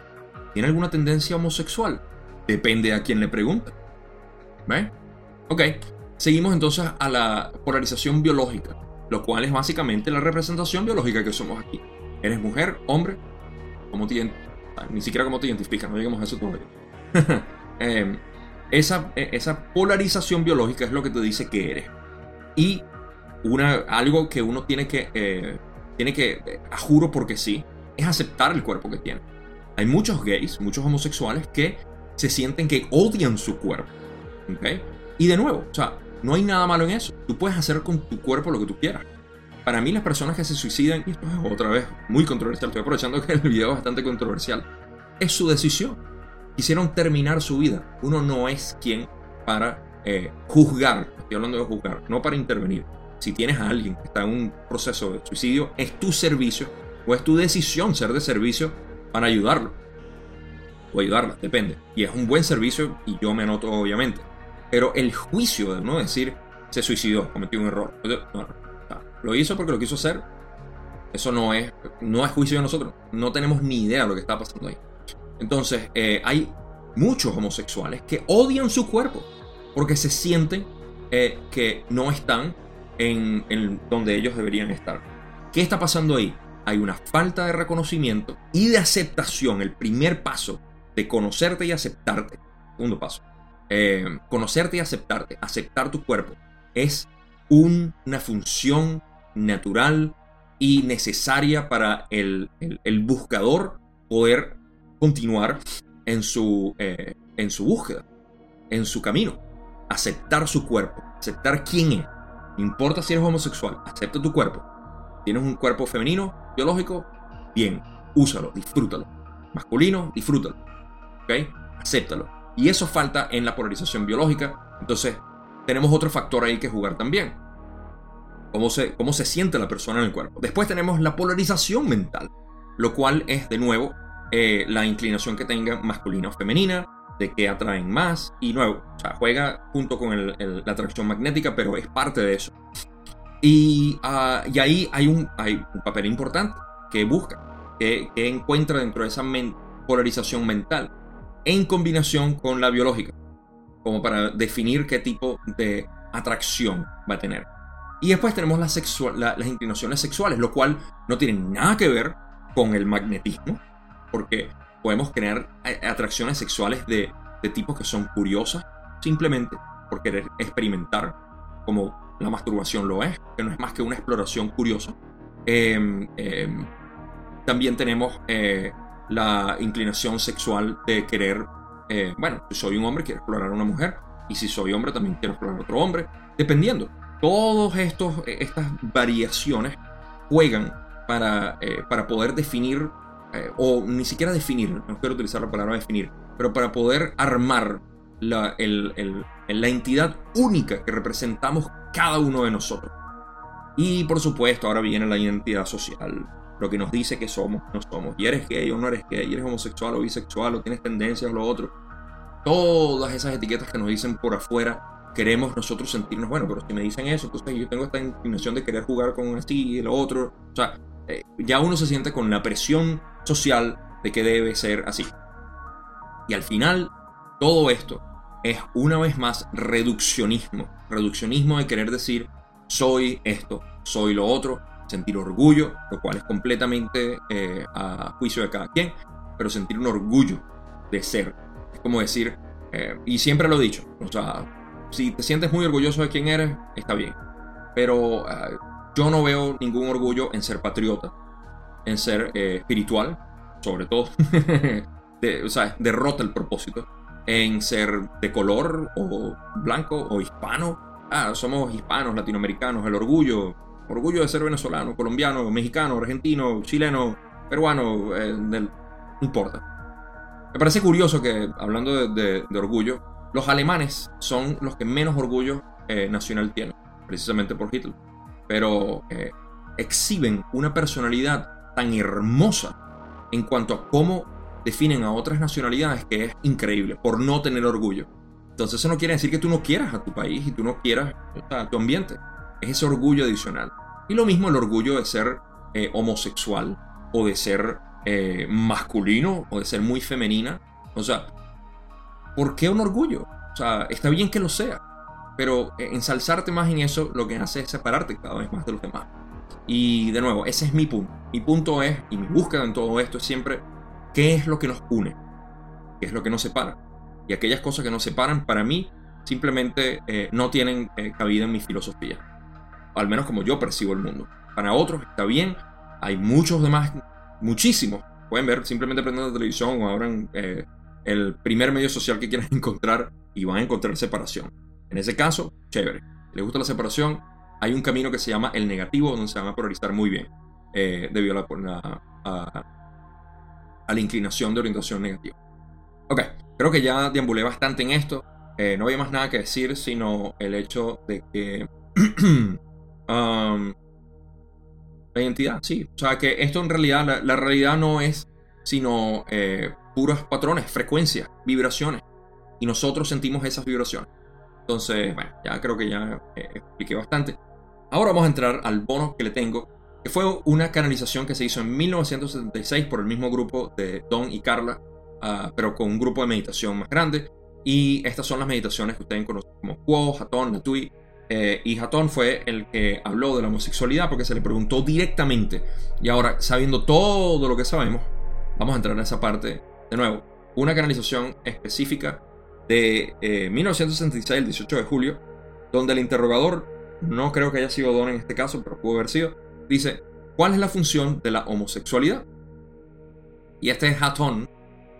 ¿Tiene alguna tendencia homosexual? Depende a quien le pregunte. ¿Ve? Ok. Seguimos entonces a la polarización biológica, lo cual es básicamente la representación biológica que somos aquí. ¿Eres mujer, hombre? ¿Cómo te, ni siquiera cómo te identificas, no digamos eso todavía. Em, esa, e, esa polarización biológica es lo que te dice que eres. Y una, algo que uno tiene que, eh, tiene que, eh, a juro porque sí, es aceptar el cuerpo que tiene. Hay muchos gays, muchos homosexuales que se sienten que odian su cuerpo. ¿okay? Y de nuevo, o sea, no hay nada malo en eso. Tú puedes hacer con tu cuerpo lo que tú quieras. Para mí las personas que se suicidan, y esto es otra vez muy controversial, estoy aprovechando que el video es bastante controversial, es su decisión. Quisieron terminar su vida. Uno no es quien para eh, juzgar, estoy hablando de juzgar, no para intervenir. Si tienes a alguien que está en un proceso de suicidio, es tu servicio o es tu decisión ser de servicio para ayudarlo. O ayudarla, depende. Y es un buen servicio y yo me anoto obviamente. Pero el juicio de no decir se suicidó, cometió un error. Lo hizo porque lo quiso hacer. Eso no es, no es juicio de nosotros. No tenemos ni idea de lo que está pasando ahí. Entonces, eh, hay muchos homosexuales que odian su cuerpo porque se sienten eh, que no están en, en donde ellos deberían estar. ¿Qué está pasando ahí? Hay una falta de reconocimiento y de aceptación. El primer paso de conocerte y aceptarte. Segundo paso. Eh, conocerte y aceptarte. Aceptar tu cuerpo. Es una función natural y necesaria para el, buscador poder continuar en su, eh, en su búsqueda, en su camino. Aceptar su cuerpo, aceptar quién es. No importa si eres homosexual, acepta tu cuerpo. Tienes un cuerpo femenino, biológico, bien, úsalo, disfrútalo. Masculino, disfrútalo. ¿Ok? Acéptalo. Y eso falta en la polarización biológica. Entonces, tenemos otro factor ahí que jugar también cómo se, cómo se siente la persona en el cuerpo. Después tenemos la polarización mental, lo cual es de nuevo eh, la inclinación que tenga masculina o femenina, de que atraen más y nuevo, o sea, juega junto con la atracción magnética, pero es parte de eso. Y, ah, y ahí hay un, hay un papel importante que busca, que, encuentra dentro de esa polarización mental, en combinación con la biológica, como para definir qué tipo de atracción va a tener. Y después tenemos las inclinaciones sexuales, lo cual no tiene nada que ver con el magnetismo, porque podemos crear atracciones sexuales de, tipos que son curiosas, simplemente por querer experimentar, como la masturbación lo es, que no es más que una exploración curiosa. Em, em, también tenemos eh, la inclinación sexual de querer, eh, bueno, si soy un hombre, quiero explorar a una mujer, y si soy hombre, también quiero explorar a otro hombre, dependiendo. Todas estas variaciones juegan para, eh, para poder definir, eh, o ni siquiera definir, no quiero utilizar la palabra definir, pero para poder armar la, el, en la entidad única que representamos cada uno de nosotros. Y por supuesto, ahora viene la identidad social, lo que nos dice que somos, no somos. Y eres gay o no eres gay, eres homosexual o bisexual, o tienes tendencias o lo otro. Todas esas etiquetas que nos dicen por afuera, queremos nosotros sentirnos, bueno, pero si me dicen eso, entonces yo tengo esta inclinación de querer jugar con así y lo otro. O sea, eh, ya uno se siente con la presión social de que debe ser así. Y al final, todo esto es una vez más reduccionismo. Reduccionismo de querer decir, soy esto, soy lo otro, sentir orgullo, lo cual es completamente eh, a juicio de cada quien, pero sentir un orgullo de ser. Es como decir, eh, y siempre lo he dicho, o sea, si te sientes muy orgulloso de quién eres, está bien. Pero eh, yo no veo ningún orgullo en ser patriota, en ser espiritual, sobre todo. o sea, derrota el propósito. En ser de color o blanco o hispano. Ah, somos hispanos, latinoamericanos, el orgullo orgullo de ser venezolano, colombiano, mexicano, argentino, chileno, peruano, eh, no importa. Me parece curioso que, hablando de, orgullo, los alemanes son los que menos orgullo eh, nacional tienen, precisamente por Hitler. Pero eh, exhiben una personalidad tan hermosa en cuanto a cómo definen a otras nacionalidades que es increíble, por no tener orgullo. Entonces eso no quiere decir que tú no quieras a tu país y tú no quieras a tu ambiente es ese orgullo adicional. Y lo mismo el orgullo de ser eh, homosexual o de ser eh, masculino o de ser muy femenina. O sea, ¿por qué un orgullo? O sea, está bien que lo sea, pero eh, ensalzarte más en eso lo que hace es separarte cada vez más de los demás. Y de nuevo, ese es mi punto. Mi punto es, y mi búsqueda en todo esto es siempre, ¿qué es lo que nos une? ¿Qué es lo que nos separa? Y aquellas cosas que nos separan, para mí, simplemente no tienen cabida en mi filosofía al menos como yo percibo el mundo. Para otros está bien, hay muchos demás, muchísimos. Pueden ver, simplemente prenden la televisión o abran eh, el primer medio social que quieran encontrar y van a encontrar separación. En ese caso, chévere. Les gusta la separación, hay un camino que se llama el negativo, donde se van a polarizar muy bien, eh, debido a la, a, la inclinación de orientación negativa. Ok, creo que ya deambulé bastante en esto. Eh, no había más nada que decir, sino el hecho de que la identidad, sí. O sea, que esto en realidad, la, realidad no es sino eh, puros patrones, frecuencias, vibraciones. Y nosotros sentimos esas vibraciones. Entonces, bueno, ya creo que ya eh, expliqué bastante. Ahora vamos a entrar al bono que le tengo, que fue una canalización que se hizo en 1976 por el mismo grupo de Don y Carla, ah, pero con un grupo de meditación más grande. Y estas son las meditaciones que ustedes conocen como Quo, Hatton, Natui, eh, y Hatton fue el que habló de la homosexualidad porque se le preguntó directamente. Y ahora, sabiendo todo lo que sabemos, vamos a entrar en esa parte de nuevo. Una canalización específica de 1966, eh, el 18 de julio, donde el interrogador, no creo que haya sido Don en este caso, pero pudo haber sido, dice, ¿cuál es la función de la homosexualidad? Y este es Hatton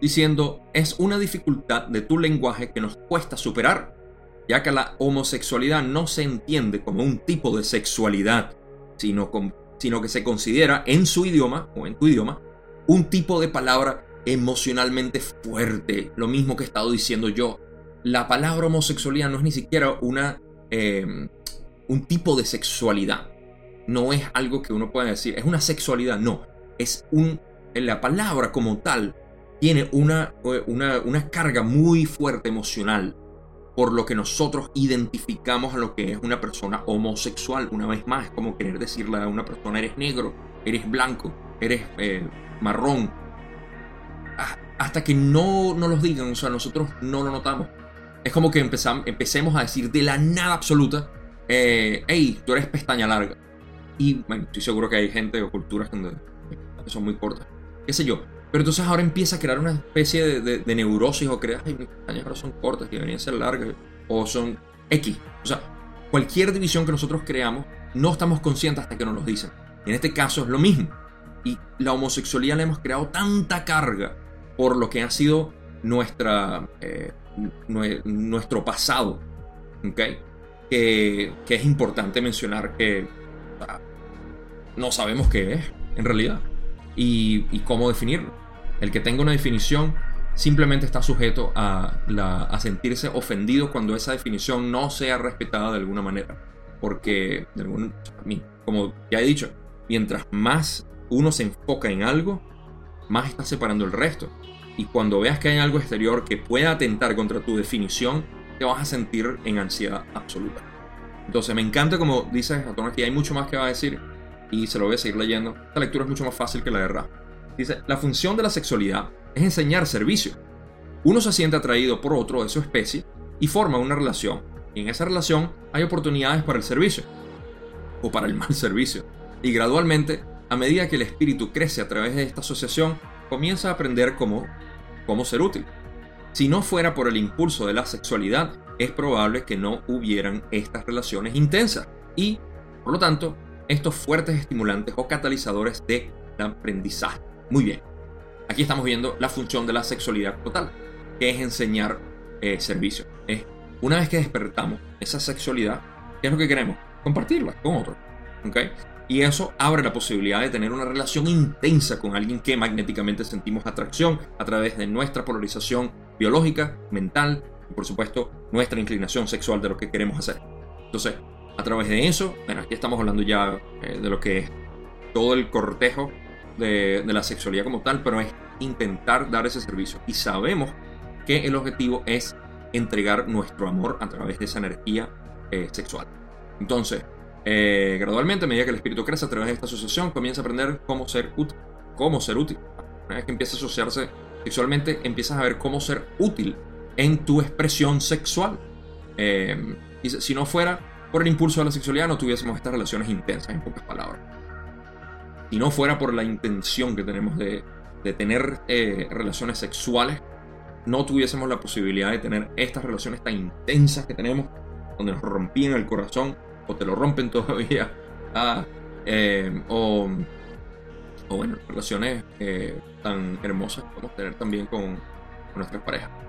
diciendo, es una dificultad de tu lenguaje que nos cuesta superar ya que la homosexualidad no se entiende como un tipo de sexualidad, sino, que se considera en su idioma o en tu idioma un tipo de palabra emocionalmente fuerte, lo mismo que he estado diciendo yo. La palabra homosexualidad no es ni siquiera una, em, un tipo de sexualidad, no es algo que uno pueda decir, es una sexualidad, no, es un, la palabra como tal tiene una, una, una carga muy fuerte emocional por lo que nosotros identificamos a lo que es una persona homosexual. Una vez más, es como querer decirle a una persona, eres negro, eres blanco, eres eh, marrón. Ah, hasta que no nos los digan, o sea, nosotros no lo notamos. Es como que empezamos, empecemos a decir de la nada absoluta, eh, hey, tú eres pestaña larga. Y bueno, estoy seguro que hay gente o culturas donde son muy cortas. ¿Qué sé yo? Pero entonces ahora empieza a crear una especie de, neurosis o creas, ay, mis pestañas ahora son cortas, y deberían ser largas, o son X. O sea, cualquier división que nosotros creamos, no estamos conscientes hasta que nos lo dicen. en este caso es lo mismo. Y la homosexualidad le hemos creado tanta carga por lo que ha sido nuestra, eh, nuestro pasado, ¿ok? Que, que, es importante mencionar que no sabemos qué es, en realidad y, cómo definirlo. El que tenga una definición simplemente está sujeto a, sentirse ofendido cuando esa definición no sea respetada de alguna manera. Porque, como ya he dicho, mientras más uno se enfoca en algo, más está separando el resto. Y cuando veas que hay algo exterior que pueda atentar contra tu definición, te vas a sentir en ansiedad absoluta. Entonces me encanta como dice Hatton aquí, hay mucho más que va a decir y se lo voy a seguir leyendo. Esta lectura es mucho más fácil que la de Ra. Dice, la función de la sexualidad es enseñar servicio. Uno se siente atraído por otro de su especie y forma una relación. Y en esa relación hay oportunidades para el servicio o para el mal servicio. Y gradualmente, a medida que el espíritu crece a través de esta asociación, comienza a aprender cómo, cómo ser útil. Si no fuera por el impulso de la sexualidad, es probable que no hubieran estas relaciones intensas y, por lo tanto, estos fuertes estimulantes o catalizadores de aprendizaje. Muy bien, aquí estamos viendo la función de la sexualidad total, que es enseñar eh, servicio. Es una vez que despertamos esa sexualidad, ¿qué es lo que queremos? Compartirla con otros. ¿okay? Y eso abre la posibilidad de tener una relación intensa con alguien que magnéticamente sentimos atracción a través de nuestra polarización biológica, mental y por supuesto nuestra inclinación sexual de lo que queremos hacer. Entonces, a través de eso, bueno, aquí estamos hablando ya eh, de lo que es todo el cortejo de, la sexualidad como tal, pero es intentar dar ese servicio. Y sabemos que el objetivo es entregar nuestro amor a través de esa energía eh, sexual. Entonces, eh, gradualmente, a medida que el espíritu crece a través de esta asociación, comienza a aprender cómo ser útil. Cómo ser útil. Una vez que empieza a asociarse sexualmente, empiezas a ver cómo ser útil en tu expresión sexual. y si no fuera por el impulso de la sexualidad no tuviésemos estas relaciones intensas, en pocas palabras. Si no fuera por la intención que tenemos de, tener eh, relaciones sexuales, no tuviésemos la posibilidad de tener estas relaciones tan intensas que tenemos, donde nos rompían el corazón, o te lo rompen todavía, ah, eh, o, o, bueno, relaciones eh, tan hermosas que podemos tener también con, con nuestras parejas.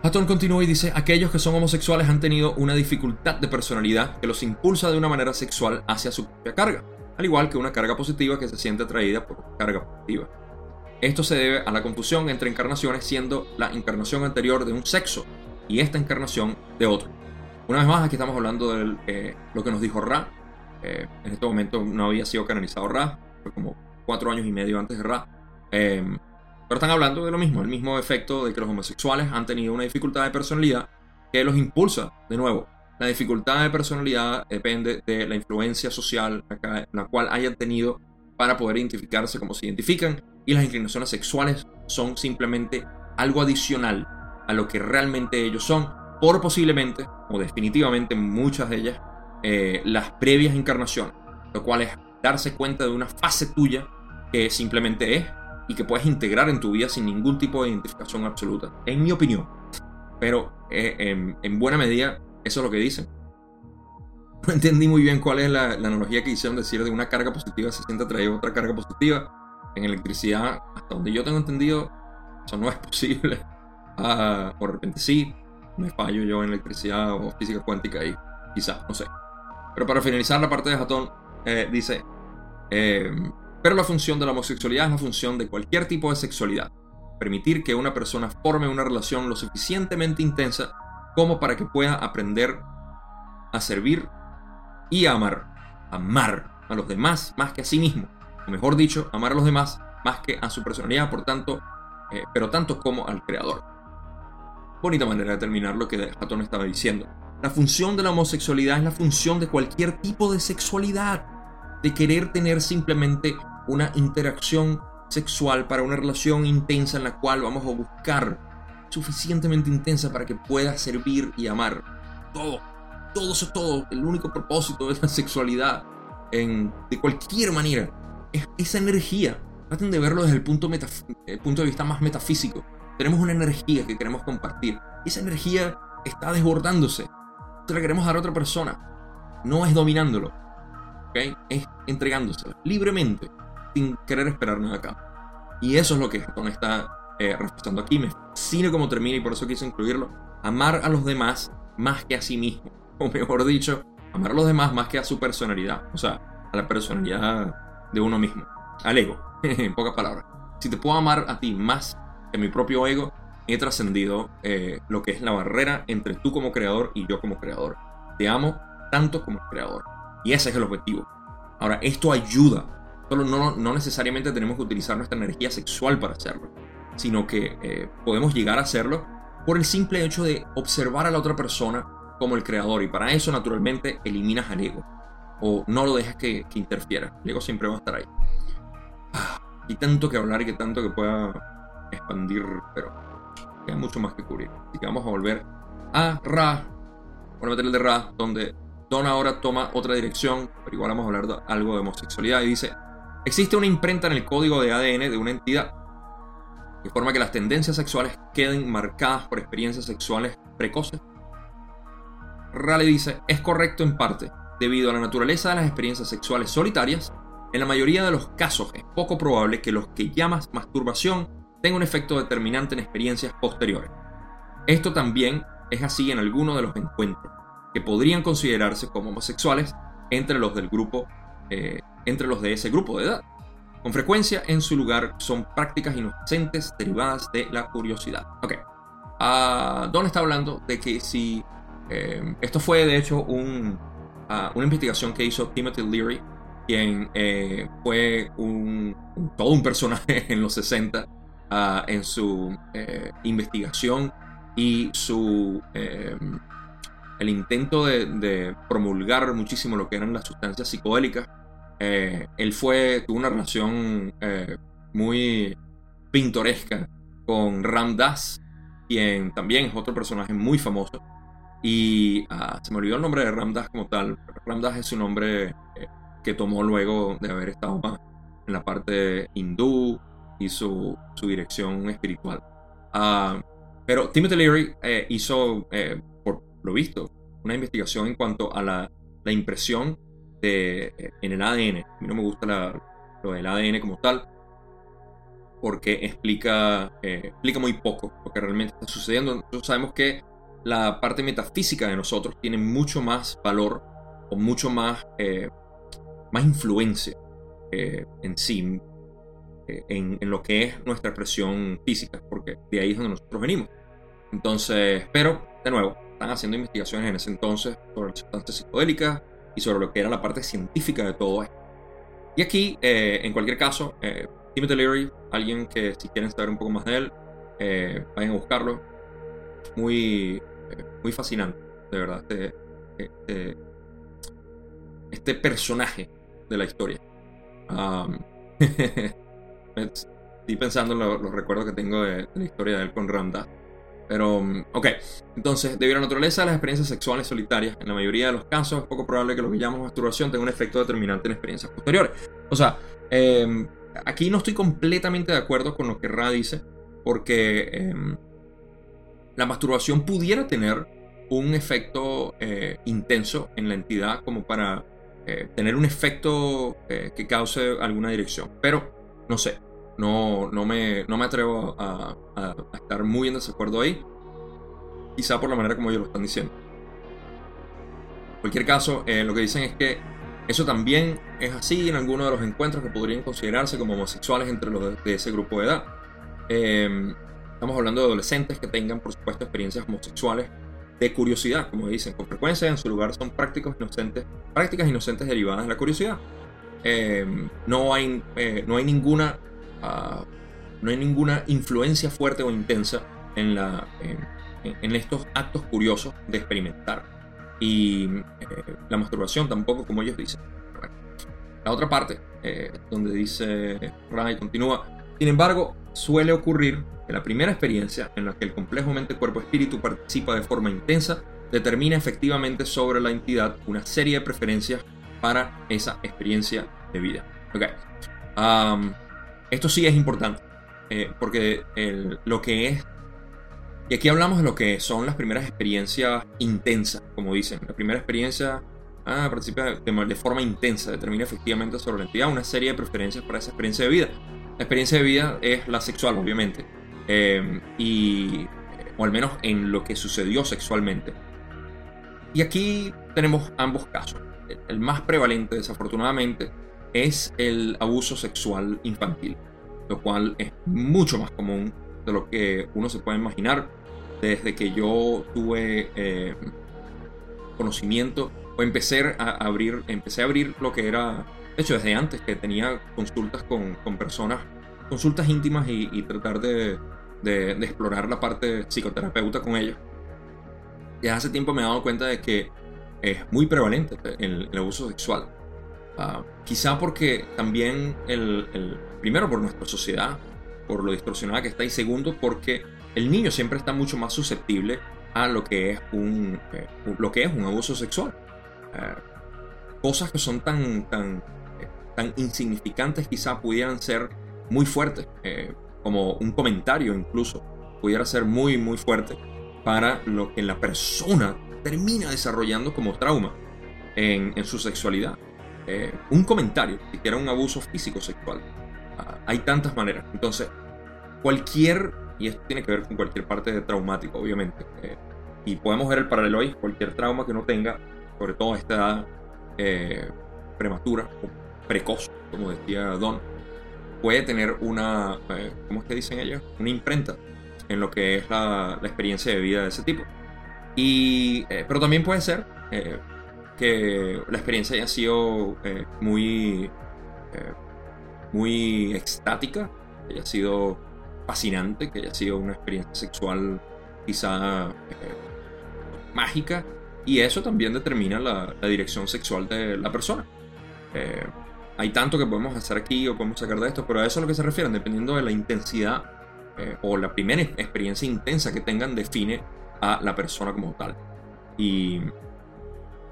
Hatton continúa y dice, aquellos que son homosexuales han tenido una dificultad de personalidad que los impulsa de una manera sexual hacia su propia carga, al igual que una carga positiva que se siente atraída por carga positiva. Esto se debe a la confusión entre encarnaciones siendo la encarnación anterior de un sexo y esta encarnación de otro. Una vez más, aquí estamos hablando de eh, lo que nos dijo Ra. Eh, en este momento no había sido canalizado Ra, fue como cuatro años y medio antes de Ra. Eh, pero están hablando de lo mismo, el mismo efecto de que los homosexuales han tenido una dificultad de personalidad que los impulsa. De nuevo, la dificultad de personalidad depende de la influencia social la cual hayan tenido para poder identificarse como se identifican y las inclinaciones sexuales son simplemente algo adicional a lo que realmente ellos son por posiblemente o definitivamente muchas de ellas eh, las previas encarnaciones, lo cual es darse cuenta de una fase tuya que simplemente es y que puedes integrar en tu vida sin ningún tipo de identificación absoluta, en mi opinión. Pero eh, en, buena medida, eso es lo que dicen. No entendí muy bien cuál es la, analogía que hicieron decir de una carga positiva se siente atraído a otra carga positiva. En electricidad, hasta donde yo tengo entendido, eso no es posible. Ah, por repente sí, me fallo yo en electricidad o física cuántica y quizás, no sé. Pero para finalizar la parte de Jatón, eh, dice, eh, pero la función de la homosexualidad es la función de cualquier tipo de sexualidad. Permitir que una persona forme una relación lo suficientemente intensa como para que pueda aprender a servir y a amar. Amar a los demás más que a sí mismo. O mejor dicho, amar a los demás más que a su personalidad, por tanto, eh, pero tanto como al creador. Bonita manera de terminar lo que Hatton estaba diciendo. La función de la homosexualidad es la función de cualquier tipo de sexualidad de querer tener simplemente una interacción sexual para una relación intensa en la cual vamos a buscar suficientemente intensa para que pueda servir y amar. Todo, todo eso, todo, el único propósito de la sexualidad en, de cualquier manera es esa energía. Traten de verlo desde el punto, el punto de vista más metafísico. Tenemos una energía que queremos compartir. Esa energía está desbordándose. Se la queremos dar a otra persona. No es dominándolo es entregándosela libremente, sin querer esperar nada acá. Y eso es lo que Hatton está eh, aquí. Me fascina cómo termina y por eso quise incluirlo. Amar a los demás más que a sí mismo. O mejor dicho, amar a los demás más que a su personalidad. O sea, a la personalidad de uno mismo. Al ego, en pocas palabras. Si te puedo amar a ti más mediante mi propio ego, he trascendido eh, lo que es la barrera entre tú como creador y yo como creador. Te amo tanto como creador. Y ese es el objetivo. Ahora, esto ayuda. Solo no, necesariamente tenemos que utilizar nuestra energía sexual para hacerlo, sino que eh, podemos llegar a hacerlo por el simple hecho de observar a la otra persona como el creador. Y para eso, naturalmente, eliminas al ego. O no lo dejas que, interfiera. El ego siempre va a estar ahí. Ah, y tanto que hablar y que tanto que pueda expandir, pero queda mucho más que cubrir. Así que vamos a volver a Ra. Voy a meter el de Ra, donde Don ahora toma otra dirección, pero igual vamos a hablar de algo de homosexualidad. Y dice: Existe una imprenta en el código de ADN de una entidad que forma que las tendencias sexuales queden marcadas por experiencias sexuales precoces. Ra le dice: Es correcto en parte, debido a la naturaleza de las experiencias sexuales solitarias. En la mayoría de los casos es poco probable que los que llamas masturbación tenga un efecto determinante en experiencias posteriores. Esto también es así en algunos de los encuentros que podrían considerarse como homosexuales entre los del grupo, eh, entre los de ese grupo de edad. Con frecuencia en su lugar son prácticas inocentes derivadas de la curiosidad. Ok. Uh, Don está hablando de que si eh, esto fue de hecho un, ah, una investigación que hizo Timothy Leary, quien eh, fue un, todo un personaje en los 60 ah, en su investigación y su el intento de, promulgar muchísimo lo que eran las sustancias psicodélicas. Eh, él fue, tuvo una relación eh, muy pintoresca con Ram Dass, quien también es otro personaje muy famoso. Y ah, se me olvidó el nombre de Ram Dass como tal. Ram Dass es su nombre eh, que tomó luego de haber estado más en la parte hindú y su, dirección espiritual. Ah, pero Timothy Leary hizo lo visto, una investigación en cuanto a la, impresión de, eh, en el ADN. A mí no me gusta lo del ADN como tal, porque explica, eh, explica muy poco lo que realmente está sucediendo. Nosotros sabemos que la parte metafísica de nosotros tiene mucho más valor o mucho más, eh, más influencia en sí, en, en, lo que es nuestra expresión física, porque de ahí es donde nosotros venimos. Entonces, pero, de nuevo, están haciendo investigaciones en ese entonces sobre las sustancias psicodélicas y sobre lo que era la parte científica de todo esto. Y aquí, eh, en cualquier caso, eh, Timothy Leary, alguien que si quieren saber un poco más de él, eh, vayan a buscarlo. Muy, eh, muy fascinante, de verdad, este, este, este personaje de la historia. estoy pensando en los recuerdos que tengo de, la historia de él con Randa pero, ok, entonces, debido a la naturaleza de las experiencias sexuales solitarias, en la mayoría de los casos es poco probable que lo que llamamos masturbación tenga un efecto determinante en experiencias posteriores. O sea, em, aquí no estoy completamente de acuerdo con lo que Ra dice, porque em, la masturbación pudiera tener un efecto eh, intenso en la entidad como para eh, tener un efecto eh, que cause alguna dirección. Pero, no sé, no, no, me, no me atrevo a, estar muy en desacuerdo ahí. Quizá por la manera como ellos lo están diciendo. En cualquier caso, eh, lo que dicen es que eso también es así en algunos de los encuentros que podrían considerarse como homosexuales entre los de, ese grupo de edad. Em, estamos hablando de adolescentes que tengan, por supuesto, experiencias homosexuales de curiosidad, como dicen. Con frecuencia, en su lugar son prácticos inocentes, prácticas inocentes derivadas de la curiosidad. Em, no, hay, eh, no hay ninguna no hay ninguna influencia fuerte o intensa en, la, en, estos actos curiosos de experimentar. Y eh, la masturbación tampoco, como ellos dicen. La otra parte, eh, donde dice Ray, continúa, sin embargo, suele ocurrir que la primera experiencia en la que el complejo mente-cuerpo-espíritu participa de forma intensa determina efectivamente sobre la entidad una serie de preferencias para esa experiencia de vida. Okay. Esto sí es importante, eh, porque lo que es, y aquí hablamos de lo que son las primeras experiencias intensas, como dicen, la primera experiencia ah, participa de, forma intensa, determina efectivamente sobre la entidad una serie de preferencias para esa experiencia de vida. La experiencia de vida es la sexual, obviamente, eh, y, o al menos en lo que sucedió sexualmente. Y aquí tenemos ambos casos. el más prevalente, desafortunadamente, es el abuso sexual infantil, lo cual es mucho más común de lo que uno se puede imaginar. Desde que yo tuve eh, conocimiento o empecé a abrir, empecé a abrir lo que era, de hecho desde antes que tenía consultas con, con personas, consultas íntimas y, tratar de, de, explorar la parte psicoterapeuta con ellos. Ya hace tiempo me he dado cuenta de que es muy prevalente el, el abuso sexual. Ah, quizá porque también el, primero por nuestra sociedad, por lo distorsionada que está, y segundo porque el niño siempre está mucho más susceptible a lo que es un, eh, lo que es un abuso sexual. Eh, cosas que son tan, tan, eh, tan insignificantes quizá pudieran ser muy fuertes, como un comentario incluso, pudiera ser muy, muy fuerte para lo que la persona termina desarrollando como trauma en su sexualidad. Un comentario, siquiera un abuso físico sexual. Ah, hay tantas maneras. Entonces, cualquier, y esto tiene que ver con cualquier parte de traumático, obviamente, eh, y podemos ver el paralelo ahí, cualquier trauma que uno tenga, sobre todo esta edad eh, prematura o precoz, como decía Don, puede tener una, eh, ¿cómo es que dicen ellos? Una imprenta en lo que es la, la experiencia de vida de ese tipo. Y, pero también puede ser que la experiencia haya sido muy, muy extática, que haya sido fascinante, que haya sido una experiencia sexual quizá eh, mágica, y eso también determina la, dirección sexual de la persona. Eh, hay tanto que podemos hacer aquí o podemos sacar de esto, pero a eso es a lo que se refieren, dependiendo de la intensidad eh, o la primera experiencia intensa que tengan, define a la persona como tal. Y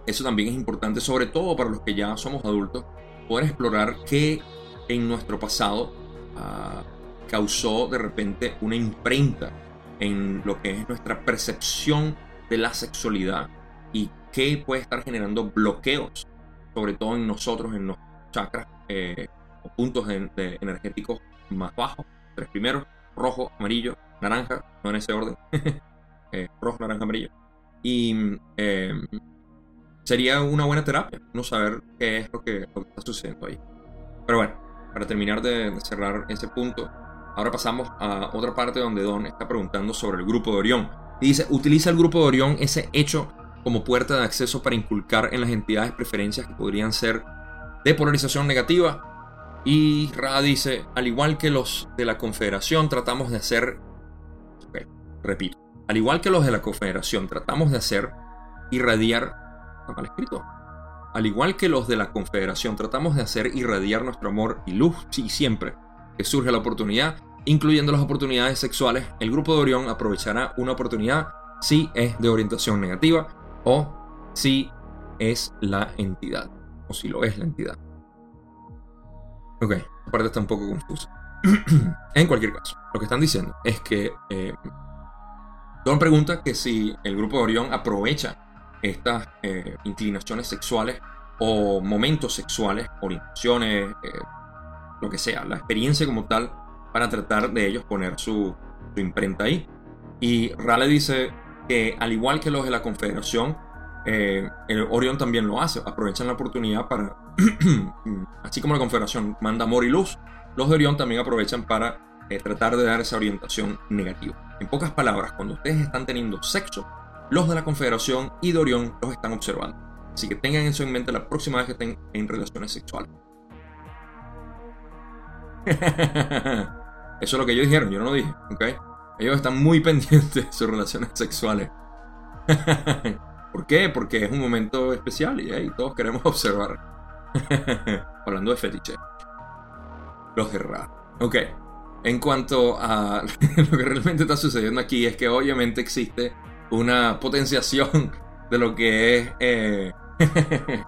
eso también es importante, sobre todo para los que ya somos adultos, poder explorar qué en nuestro pasado ah, causó de repente una imprenta en lo que es nuestra percepción de la sexualidad y que puede estar generando bloqueos, sobre todo en nosotros, en los chakras eh, o puntos energéticos más bajos. Tres primeros, rojo, amarillo, naranja, no en ese orden. Eh, rojo, naranja, amarillo. Y eh, sería una buena terapia no saber qué es lo que, lo que está sucediendo ahí. Pero bueno, para terminar de cerrar ese punto, Ahora pasamos a otra parte donde Don está preguntando sobre el grupo de Orión. Y dice, utiliza el grupo de Orión ese hecho como puerta de acceso para inculcar en las entidades preferencias que podrían ser de polarización negativa. Y Ra dice, al igual que los de la Confederación, tratamos de hacer... repito. Al igual que los de la Confederación, tratamos de hacer irradiar... Está mal escrito. Al igual que los de la Confederación, tratamos de hacer irradiar nuestro amor y luz, sí, siempre, que surge la oportunidad, incluyendo las oportunidades sexuales, el grupo de Orión aprovechará una oportunidad si es de orientación negativa o si es la entidad, o si lo es la entidad. Ok, esta parte está un poco confusa. en cualquier caso, lo que están diciendo es que eh, Don pregunta que si el grupo de Orión aprovecha estas eh, inclinaciones sexuales o momentos sexuales, orientaciones, eh, lo que sea, la experiencia como tal, para tratar de ellos poner su, imprenta ahí. Y Raleigh dice que al igual que los de la Confederación, eh, el Orión también lo hace, aprovechan la oportunidad para, así como la Confederación manda amor y luz, los de Orión también aprovechan para eh, tratar de dar esa orientación negativa. En pocas palabras, cuando ustedes están teniendo sexo, los de la Confederación y de Orión los están observando. Así que tengan eso en mente la próxima vez que estén en relaciones sexuales. Eso es lo que ellos dijeron, yo no lo dije, ¿ok? Ellos están muy pendientes de sus relaciones sexuales. ¿Por qué? Porque es un momento especial y todos queremos observar. Hablando de fetiche. Los Ra. Ok. En cuanto a lo que realmente está sucediendo aquí, es que obviamente existe una potenciación de lo que es. Eh,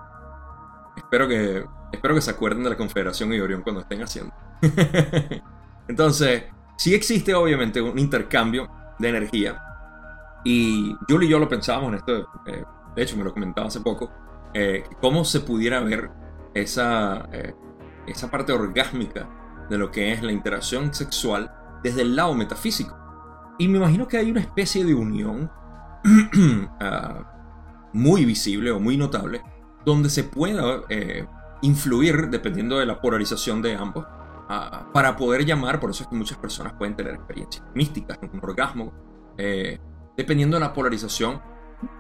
espero que Espero que se acuerden de la Confederación y Orión cuando estén haciendo. Entonces, sí existe obviamente un intercambio de energía. Y Julie y yo lo pensábamos en esto, eh, de hecho me lo comentaba hace poco, eh, cómo se pudiera ver esa, eh, esa parte orgásmica de lo que es la interacción sexual desde el lado metafísico. Y me imagino que hay una especie de unión ah, muy visible o muy notable donde se pueda influir, dependiendo de la polarización de ambos, para poder llamar, por eso es que muchas personas pueden tener experiencias místicas, un orgasmo, eh, dependiendo de la polarización.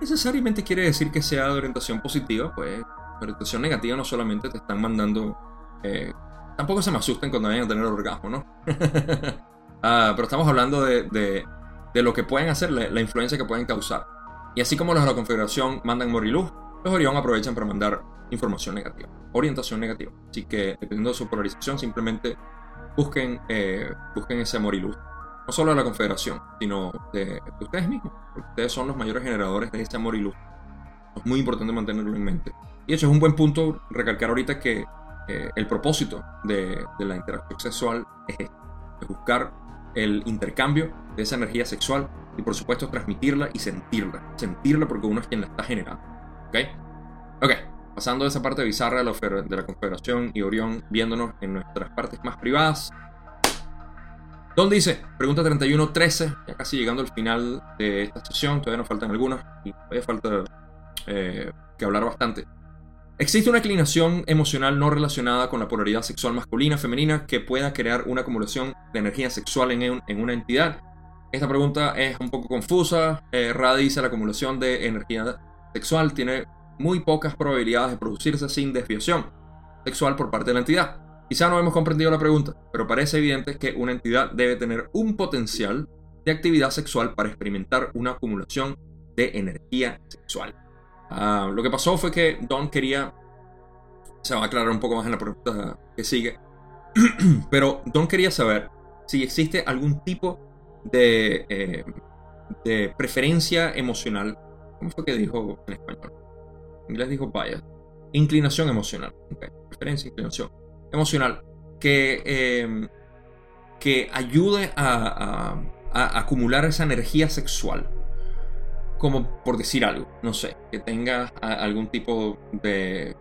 necesariamente quiere decir que sea de orientación positiva, pues orientación negativa no solamente te están mandando... Eh, tampoco se me asusten cuando vayan a tener orgasmo, ¿no? Ah, pero estamos hablando de, lo que pueden hacer, la, influencia que pueden causar. Y así como los de la configuración mandan moriluz, los Orión aprovechan para mandar información negativa, orientación negativa. Así que dependiendo de su polarización, simplemente busquen, eh, busquen ese amor y luz. No solo de la Confederación, sino de, ustedes mismos. Ustedes son los mayores generadores de ese amor luz. Es muy importante mantenerlo en mente. Y de hecho es un buen punto recalcar ahorita que eh, el propósito de, de, la interacción sexual es, este, es buscar el intercambio de esa energía sexual y por supuesto transmitirla y sentirla. Sentirla porque uno es quien la está generando. ¿Ok? Ok, pasando de esa parte bizarra de la, de la Confederación y Orión, viéndonos en nuestras partes más privadas. Don dice, pregunta 31-13, ya casi llegando al final de esta sesión, todavía nos faltan algunas y todavía falta eh, que hablar bastante. ¿Existe una inclinación emocional no relacionada con la polaridad sexual masculina femenina que pueda crear una acumulación de energía sexual en, en una entidad? Esta pregunta es un poco confusa. Eh, Ra dice la acumulación de energía sexual tiene muy pocas probabilidades de producirse sin desviación sexual por parte de la entidad. Quizá no hemos comprendido la pregunta, pero parece evidente que una entidad debe tener un potencial de actividad sexual para experimentar una acumulación de energía sexual. Ah, lo que pasó fue que Don quería, se va a aclarar un poco más en la pregunta que sigue, pero Don quería saber si existe algún tipo de, eh, de preferencia emocional. ¿Cómo fue que dijo en español? En inglés dijo vaya. Inclinación emocional. Preferencia, inclinación emocional. Que, em, que ayude a, acumular esa energía sexual. Como por decir algo, no sé, que tenga algún tipo de,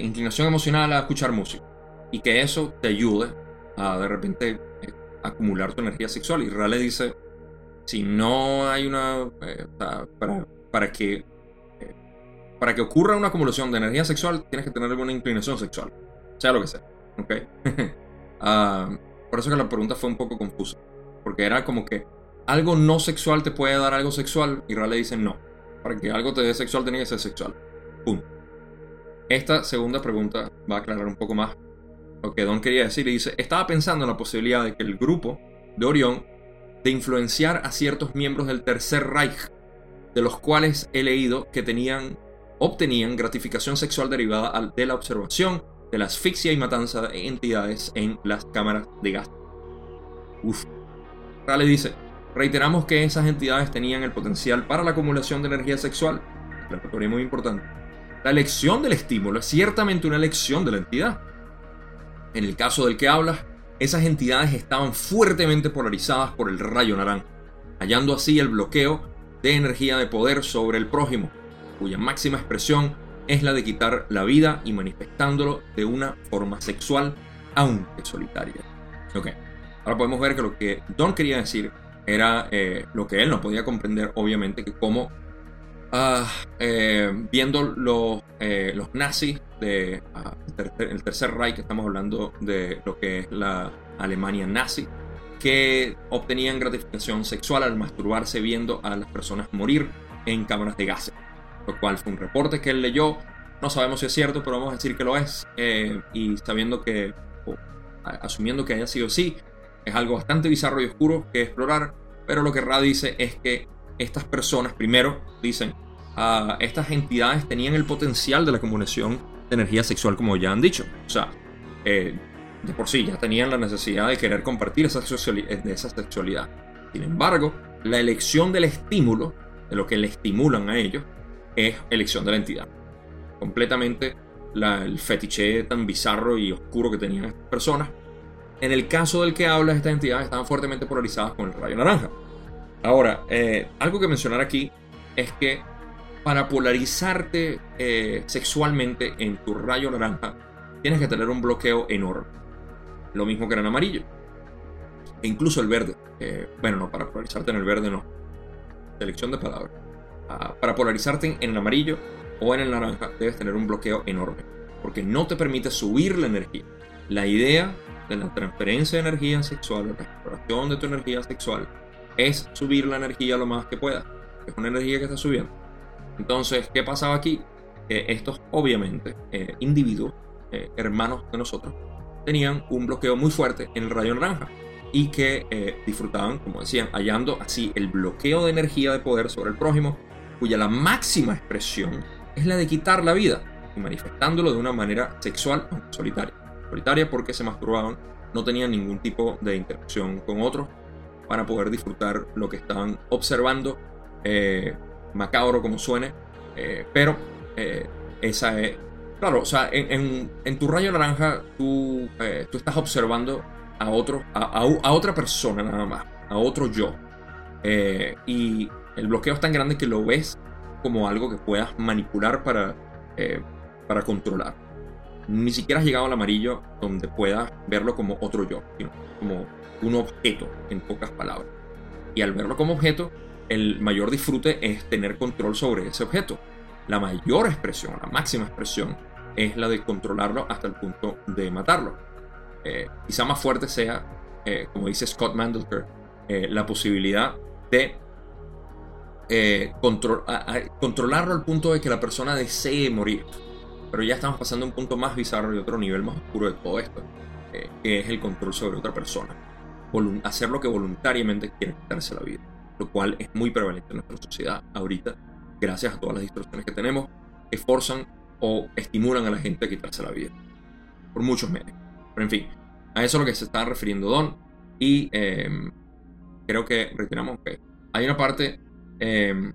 inclinación emocional a escuchar música. Y que eso te ayude a de repente eh, acumular tu energía sexual. Y Rale dice, si no hay una... Eh, para, para que para que ocurra una acumulación de energía sexual, tienes que tener alguna inclinación sexual. Sea lo que sea. ¿Ok? Ah, por eso que la pregunta fue un poco confusa. Porque era como que algo no sexual te puede dar algo sexual. Y Raleigh dice no. Para que algo te dé sexual, tiene que ser sexual. Pum. Esta segunda pregunta va a aclarar un poco más lo que Don quería decir. Y dice: Estaba pensando en la posibilidad de que el grupo de Orión de influenciar a ciertos miembros del Tercer Reich, de los cuales he leído que tenían obtenían gratificación sexual derivada de la observación de la asfixia y matanza de entidades en las cámaras de gas. Uf. Rale dice, reiteramos que esas entidades tenían el potencial para la acumulación de energía sexual. La muy importante. La elección del estímulo es ciertamente una elección de la entidad. En el caso del que hablas, esas entidades estaban fuertemente polarizadas por el rayo naranja, hallando así el bloqueo de energía de poder sobre el prójimo, cuya máxima expresión es la de quitar la vida y manifestándolo de una forma sexual, aunque solitaria. Ok, ahora podemos ver que lo que Don quería decir era eh, lo que él no podía comprender, obviamente, que como ah, eh, viendo los, eh, los nazis de ah, el tercer Reich, estamos hablando de lo que es la Alemania nazi, que obtenían gratificación sexual al masturbarse viendo a las personas morir en cámaras de gases lo cual fue un reporte que él leyó. No sabemos si es cierto, pero vamos a decir que lo es. Y sabiendo que, asumiendo que haya sido así, es algo bastante bizarro y oscuro que explorar. Pero lo que Ra dice es que estas personas, primero, dicen, uh, estas entidades tenían el potencial de la acumulación de energía sexual, como ya han dicho. O sea, eh, de por sí ya tenían la necesidad de querer compartir esa, de esa sexualidad. Sin embargo, la elección del estímulo, de lo que le estimulan a ellos, es elección de la entidad. Completamente el fetiche tan bizarro y oscuro que tenían estas personas. En el caso del que habla, estas entidades estaban fuertemente polarizadas con el rayo naranja. Ahora, eh, algo que mencionar aquí es que para polarizarte eh, sexualmente en tu rayo naranja, tienes que tener un bloqueo enorme. Lo mismo que en el amarillo. E incluso el verde. Eh, bueno, no, para polarizarte en el verde no. Selección de palabras para polarizarte en el amarillo o en el naranja debes tener un bloqueo enorme, porque no te permite subir la energía. la idea de la transferencia de energía sexual, la exploración de tu energía sexual, es subir la energía lo más que pueda. Es una energía que está subiendo. Entonces, ¿qué pasaba aquí? Estos, obviamente, eh, individuos, eh, hermanos de nosotros, tenían un bloqueo muy fuerte en el rayo naranja y que eh, disfrutaban, como decían, hallando así el bloqueo de energía de poder sobre el prójimo, cuya la máxima expresión es la de quitar la vida y manifestándolo de una manera sexual o solitaria. Solitaria porque se masturbaban, no tenían ningún tipo de interacción con otros para poder disfrutar lo que estaban observando, eh, macabro como suene, eh, pero esa es... Claro, o sea, en, tu rayo naranja tú, tú estás observando a, otro, a, otra persona nada más, a otro yo. Eh, y el bloqueo es tan grande que lo ves como algo que puedas manipular para, eh, para controlar. Ni siquiera has llegado al amarillo donde puedas verlo como otro yo, sino como un objeto, en pocas palabras. Y al verlo como objeto, el mayor disfrute es tener control sobre ese objeto. La mayor expresión, la máxima expresión, es la de controlarlo hasta el punto de matarlo. Eh, quizá más fuerte sea, eh, como dice Scott Mandelker, eh, la posibilidad de controlarlo al punto de que la persona desee morir. Pero ya estamos pasando a un punto más bizarro y otro nivel más oscuro de todo esto, que es el control sobre otra persona. hacer lo que voluntariamente quiere quitarse la vida, lo cual es muy prevalente en nuestra sociedad ahorita, gracias a todas las distorsiones que tenemos, que forzan o estimulan a la gente a quitarse la vida, por muchos medios. Pero en fin, a eso es lo que se está refiriendo Don. Y em, creo que retiramos que hay una parte em,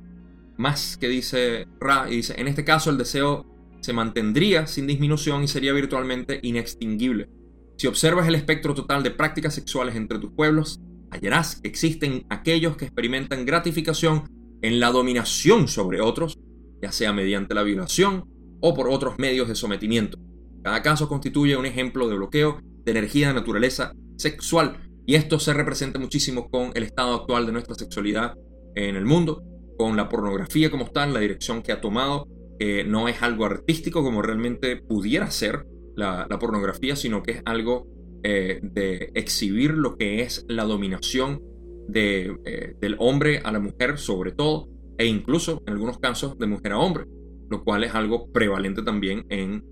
más que dice Ra y dice, en este caso el deseo se mantendría sin disminución y sería virtualmente inextinguible. Si observas el espectro total de prácticas sexuales entre tus pueblos, hallarás que existen aquellos que experimentan gratificación en la dominación sobre otros, ya sea mediante la violación o por otros medios de sometimiento. Cada caso constituye un ejemplo de bloqueo de energía de naturaleza sexual y esto se representa muchísimo con el estado actual de nuestra sexualidad en el mundo, con la pornografía como en la dirección que ha tomado, que no es algo artístico como realmente pudiera ser la, pornografía, sino que es algo eh, de exhibir lo que es la dominación de, eh, del hombre a la mujer sobre todo, e incluso en algunos casos de mujer a hombre, lo cual es algo prevalente también en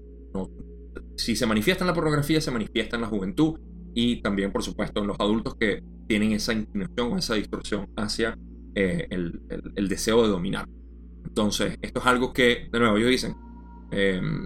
si se manifiesta en la pornografía, se manifiesta en la juventud y también, por supuesto, en los adultos que tienen esa inclinación o esa distorsión hacia eh, el, deseo de dominar. Entonces, esto es algo que, de nuevo, ellos dicen, em,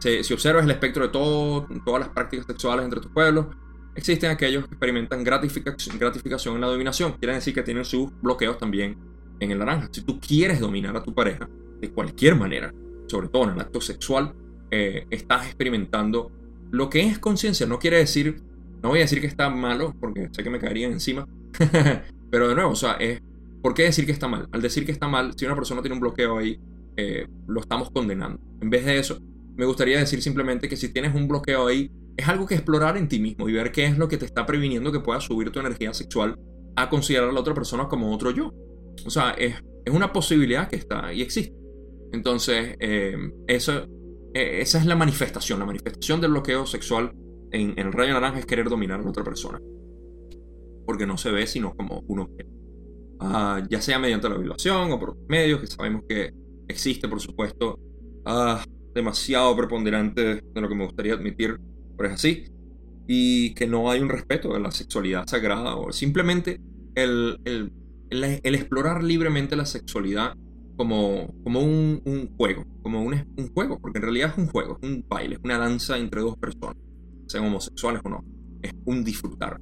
si, observas el espectro de todo, todas las prácticas sexuales entre tus pueblos, existen aquellos que experimentan gratificación, gratificación en la dominación. Quiere decir que tienen sus bloqueos también en el naranja. Si tú quieres dominar a tu pareja de cualquier manera, sobre todo en el acto sexual, eh, estás experimentando lo que es conciencia. No quiere decir, no voy a decir que está malo, porque sé que me caerían encima, pero de nuevo, o sea, es, ¿por qué decir que está mal? Al decir que está mal, si una persona tiene un bloqueo ahí, eh, lo estamos condenando. En vez de eso, me gustaría decir simplemente que si tienes un bloqueo ahí, es algo que explorar en ti mismo y ver qué es lo que te está previniendo que pueda subir tu energía sexual a considerar a la otra persona como otro yo. O sea, es, es una posibilidad que está y existe. Entonces, eh, eh, esa es la manifestación. La manifestación del bloqueo sexual en, el rayo naranja es querer dominar a otra persona. Porque no se ve sino como uno quiere. Ah, ya sea mediante la violación o por medios, que sabemos que existe, por supuesto, ah, demasiado preponderante de lo que me gustaría admitir, pero es así. Y que no hay un respeto de la sexualidad sagrada o simplemente el, el, el explorar libremente la sexualidad como, como un, juego, como un, un, juego, porque en realidad es un juego, es un baile, es una danza entre dos personas, sean homosexuales o no, es un disfrutar.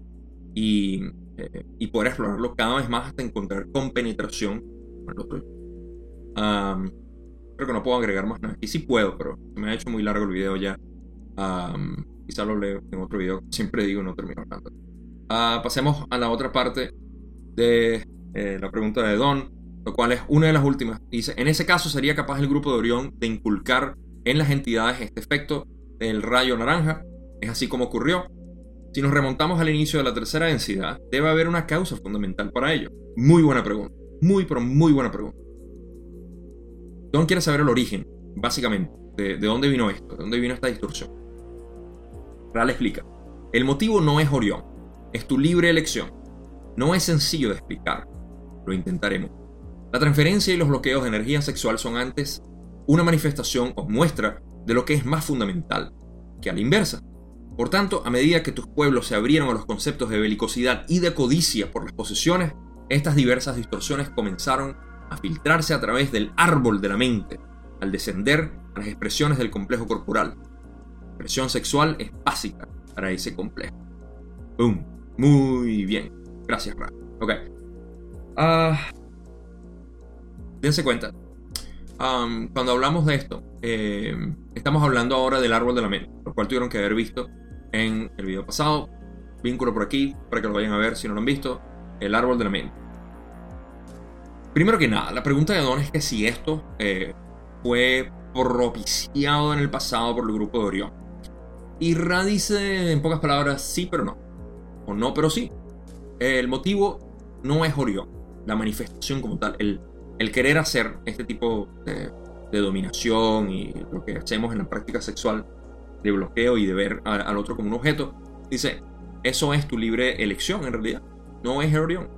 Y, eh, y poder explorarlo cada vez más hasta encontrar compenetración con el otro. creo que no puedo agregar más nada. Y sí puedo, pero me ha hecho muy largo el video ya. quizá lo leo en otro video. Siempre digo, no termino hablando. Uh, pasemos a la otra parte de eh, la pregunta de Don lo cual es una de las últimas. Dice, en ese caso sería capaz el grupo de Orión de inculcar en las entidades este efecto del rayo naranja. Es así como ocurrió. Si nos remontamos al inicio de la tercera densidad, debe haber una causa fundamental para ello. Muy buena pregunta. Muy, muy buena pregunta. Don quiere saber el origen, básicamente, de, de dónde vino esto, de dónde vino esta distorsión. Ral explica, el motivo no es Orión, es tu libre elección. No es sencillo de explicar, lo intentaremos. La transferencia y los bloqueos de energía sexual son antes una manifestación o muestra de lo que es más fundamental, que a la inversa. Por tanto, a medida que tus pueblos se abrieron a los conceptos de belicosidad y de codicia por las posesiones, estas diversas distorsiones comenzaron a filtrarse a través del árbol de la mente, al descender a las expresiones del complejo corporal. La expresión sexual es básica para ese complejo. ¡Boom! Muy bien. Gracias, Ra. Ok. Ah, dense cuenta. cuando hablamos de esto, eh, estamos hablando ahora del árbol de la mente, lo cual tuvieron que haber visto en el video pasado. Vínculo por aquí para que lo vayan a ver si no lo han visto. El árbol de la mente. Primero que nada, la pregunta de Don es que si esto eh, fue propiciado en el pasado por el grupo de Orión. Y Ra dice en pocas palabras sí, pero no. O no, pero sí. El motivo no es Orión, la manifestación como tal, el, el querer hacer este tipo de, de, dominación y lo que hacemos en la práctica sexual de bloqueo y de ver al otro como un objeto. Dice, eso es tu libre elección en realidad, no es Orión.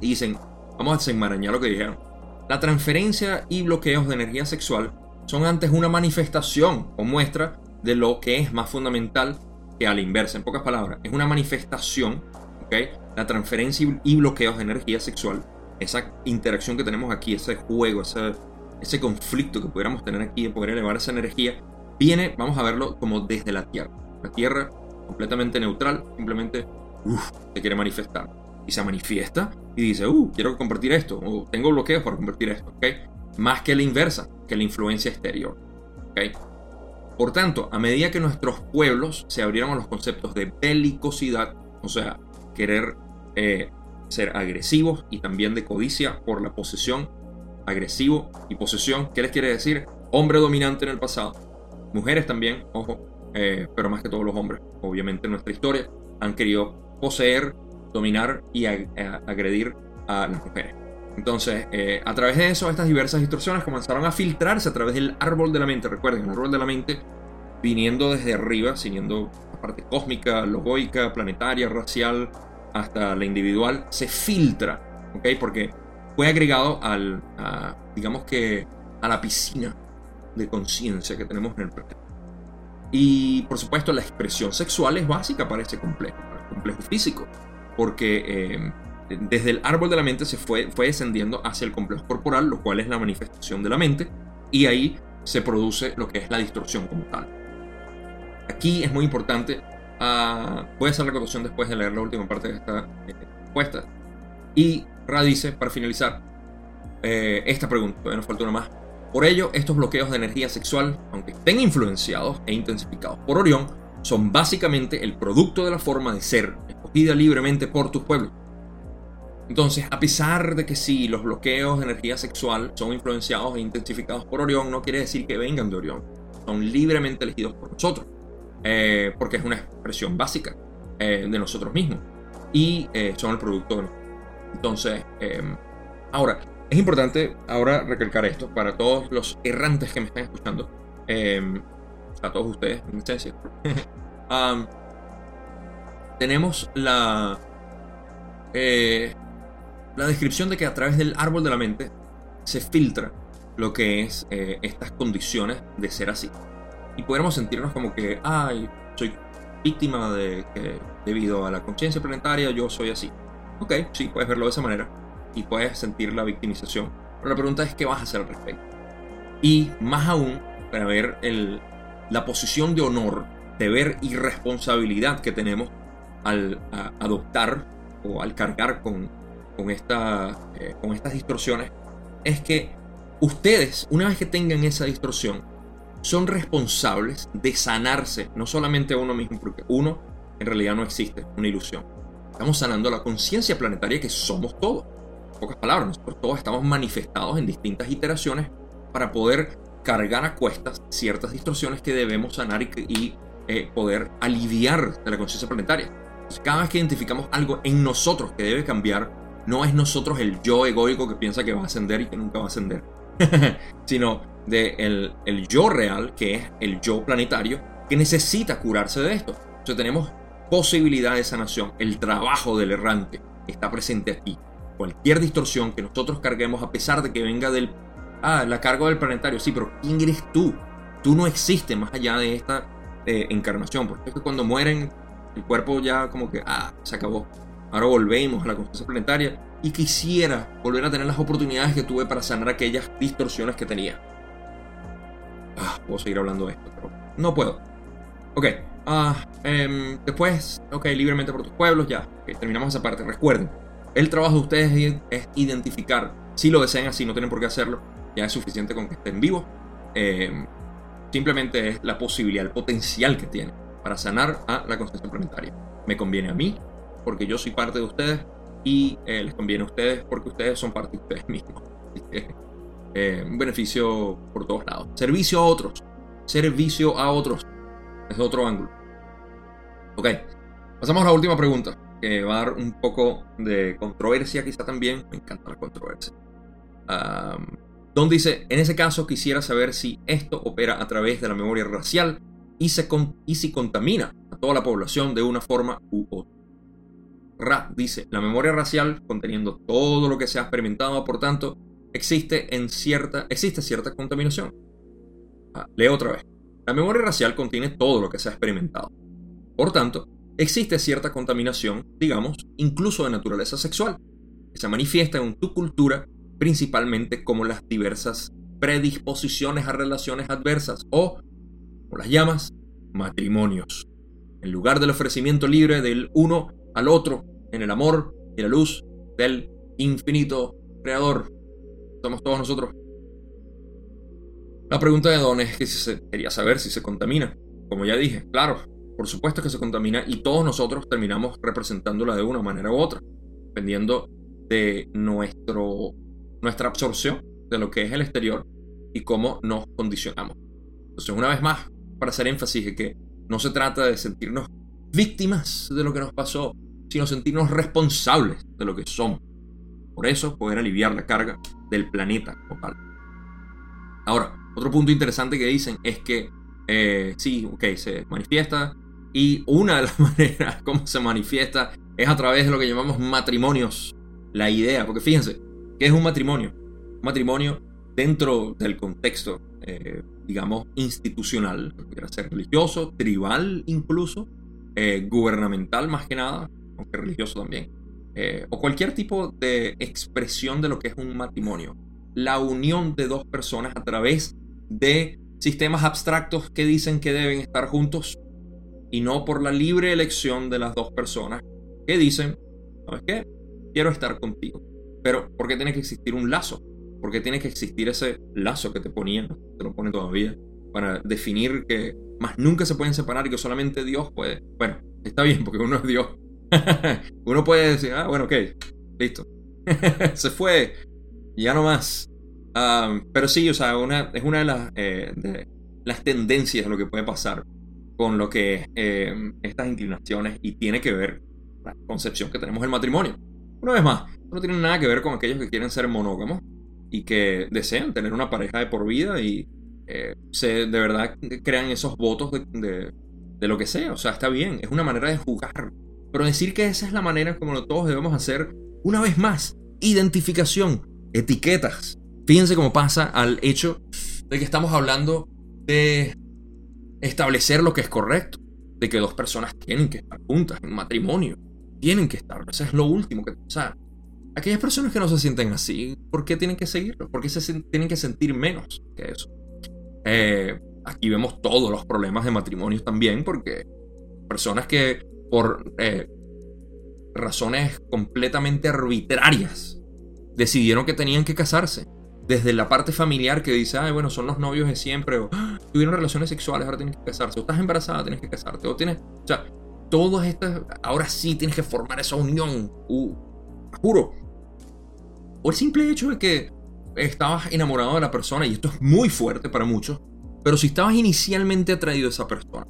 Y dicen, vamos a desenmarañar lo que dijeron. La transferencia y bloqueos de energía sexual son antes una manifestación o muestra de lo que es más fundamental que a la inversa. En pocas palabras, es una manifestación, ¿ok? La transferencia y bloqueos de energía sexual, esa interacción que tenemos aquí, ese juego, ese, ese conflicto que pudiéramos tener aquí de poder elevar esa energía, viene, vamos a verlo como desde la Tierra. La Tierra completamente neutral, simplemente se quiere manifestar. Y se manifiesta y dice, uh, quiero compartir esto, o tengo bloqueos para compartir esto, ¿ok? Más que la inversa, que la influencia exterior. Por tanto, a medida que nuestros pueblos se abrieron a los conceptos de belicosidad, o sea, querer eh, ser agresivos y también de codicia por la posesión, agresivo y posesión, ¿qué les quiere decir? Hombre dominante en el pasado, mujeres también, ojo, eh, pero más que todos los hombres, obviamente en nuestra historia, han querido poseer, dominar y agredir a las mujeres. Entonces, eh, a través de eso, estas diversas distorsiones comenzaron a filtrarse a través del árbol de la mente. Recuerden, el árbol de la mente viniendo desde arriba, siguiendo la parte cósmica, logoica, planetaria, racial, hasta la individual, se filtra, ¿ok? Porque fue agregado al, digamos que, a la piscina de conciencia que tenemos en el planeta. Y por supuesto la expresión sexual es básica para ese complejo, para el complejo físico, porque eh, desde el árbol de la mente se fue, fue descendiendo hacia el complejo corporal, lo cual es la manifestación de la mente, y ahí se produce lo que es la distorsión como tal. Aquí es muy importante, uh, voy a hacer la acotación después de leer la última parte de esta respuesta. Eh, y Ra dice, para finalizar, eh, esta pregunta, todavía nos falta una más. Por ello, estos bloqueos de energía sexual, aunque estén influenciados e intensificados por Orión, son básicamente el producto de la forma de ser, escogida libremente por tu pueblo. Entonces, a pesar de que sí, los bloqueos de energía sexual son influenciados e intensificados por Orión, no quiere decir que vengan de Orión. Son libremente elegidos por nosotros, eh, porque es una expresión básica eh, de nosotros mismos y eh, son el producto de nosotros. Entonces, ahora, es importante ahora recalcar esto para todos los errantes que me están escuchando. Em, a todos ustedes, en esencia. tenemos la, eh, la descripción de que a través del árbol de la mente se filtra lo que es eh, estas condiciones de ser así. Y podemos sentirnos como que, ay, soy víctima de que debido a la conciencia planetaria yo soy así. Ok, sí, puedes verlo de esa manera y puedes sentir la victimización. Pero la pregunta es qué vas a hacer al respecto. Y más aún, para ver la posición de honor, deber y responsabilidad que tenemos al adoptar o al cargar con, eh, con estas distorsiones, es que ustedes, una vez que tengan esa distorsión, son responsables de sanarse, no solamente a uno mismo, porque uno en realidad no existe, una ilusión. Estamos sanando la conciencia planetaria que somos todos pocas palabras, nosotros todos estamos manifestados en distintas iteraciones para poder cargar a cuestas ciertas distorsiones que debemos sanar y, eh, poder aliviar de la conciencia planetaria. cada vez que identificamos algo en nosotros que debe cambiar, no es nosotros el yo egoico que piensa que va a ascender y que nunca va a ascender, sino de el, el yo real, que es el yo planetario, que necesita curarse de esto. Entonces tenemos posibilidad de sanación. El trabajo del errante está presente aquí. Cualquier distorsión que nosotros carguemos, a pesar de que venga del... Ah, la carga del planetario. Sí, pero ¿quién eres tú? Tú no existes más allá de esta eh, encarnación. Porque es que cuando mueren, el cuerpo ya como que... Ah, se acabó. Ahora volvemos a la conciencia planetaria. Y quisiera volver a tener las oportunidades que tuve para sanar aquellas distorsiones que tenía. Ah, puedo seguir hablando de esto, pero no puedo. Ok, Ah, em, después, ok, libremente por tus pueblos, ya. terminamos esa parte. Recuerden, el trabajo de ustedes es identificar. Si lo desean así, no tienen por qué hacerlo. Ya es suficiente con que estén vivos. Em, simplemente es la posibilidad, el potencial que tienen para sanar a la conciencia planetaria. Me conviene a mí, porque yo soy parte de ustedes, y eh, les conviene a ustedes, porque ustedes son parte de ustedes mismos. Eh, un beneficio por todos lados. Servicio a otros. Servicio a otros es otro ángulo. Ok, pasamos a la última pregunta, que va a dar un poco de controversia quizá también. Me encanta la controversia. Don dice, en ese caso quisiera saber si esto opera a través de la memoria racial y, si contamina a toda la población de una forma u otra. Ra dice, la memoria racial, conteniendo todo lo que se ha experimentado, por tanto, existe, en cierta, existe cierta contaminación. Ah, leo otra vez. La memoria racial contiene todo lo que se ha experimentado. Por tanto, existe cierta contaminación, digamos, incluso de naturaleza sexual, que se manifiesta en tu cultura principalmente como las diversas predisposiciones a relaciones adversas o, como las llamas, matrimonios. En lugar del ofrecimiento libre del uno al otro en el amor y la luz del infinito creador. Somos todos nosotros la pregunta de Don es que se, quería saber si se contamina. Como ya dije, claro, por supuesto que se contamina y todos nosotros terminamos representándola de una manera u otra, dependiendo de nuestro, nuestra absorción de lo que es el exterior y cómo nos condicionamos. Entonces, una vez más, para hacer énfasis de que no se trata de sentirnos víctimas de lo que nos pasó, sino sentirnos responsables de lo que somos. Por eso, poder aliviar la carga del planeta total. Ahora, otro punto interesante que dicen es que eh, sí, ok, se manifiesta y una de las maneras como se manifiesta es a través de lo que llamamos matrimonios. La idea, porque fíjense, ¿qué es un matrimonio? Un matrimonio dentro del contexto, eh, digamos, institucional, pudiera ser religioso, tribal incluso, eh, gubernamental más que nada, aunque religioso también, o cualquier tipo de expresión de lo que es un matrimonio. La unión de dos personas a través de sistemas abstractos que dicen que deben estar juntos y no por la libre elección de las dos personas que dicen, ¿sabes qué? Quiero estar contigo. Pero, ¿por qué tiene que existir un lazo? ¿Por qué tiene que existir ese lazo que te ponían, te lo ponen todavía, para definir que más nunca se pueden separar y que solamente Dios puede? Bueno, está bien, porque uno es Dios. uno puede decir, ah, bueno, ok, listo. se fue, ya no más pero sí, o sea, una, es una de las, eh, de las tendencias de lo que puede pasar con lo que eh, estas inclinaciones y tiene que ver la concepción que tenemos del matrimonio. Una vez más, no tiene nada que ver con aquellos que quieren ser monógamos y que desean tener una pareja de por vida y eh, se de verdad crean esos votos de, de, lo que sea. O sea, está bien, es una manera de jugar. Pero decir que esa es la manera como todos debemos hacer, una vez más, identificación, etiquetas. Fíjense cómo pasa al hecho de que estamos hablando de establecer lo que es correcto, de que dos personas tienen que estar juntas en matrimonio, tienen que estar, eso es lo último que... Sea, aquellas personas que no se sienten así, ¿por qué tienen que seguirlo? ¿Por qué se tienen que sentir menos que eso? Eh, aquí vemos todos los problemas de matrimonio también, porque personas que por eh, razones completamente arbitrarias decidieron que tenían que casarse desde la parte familiar que dice, ay, bueno, son los novios de siempre, o ah, tuvieron relaciones sexuales, ahora tienes que casarse, o estás embarazada, tienes que casarte, o tienes, o sea, todas estas, ahora sí tienes que formar esa unión, uh, juro. O el simple hecho de que estabas enamorado de la persona, y esto es muy fuerte para muchos, pero si estabas inicialmente atraído a esa persona,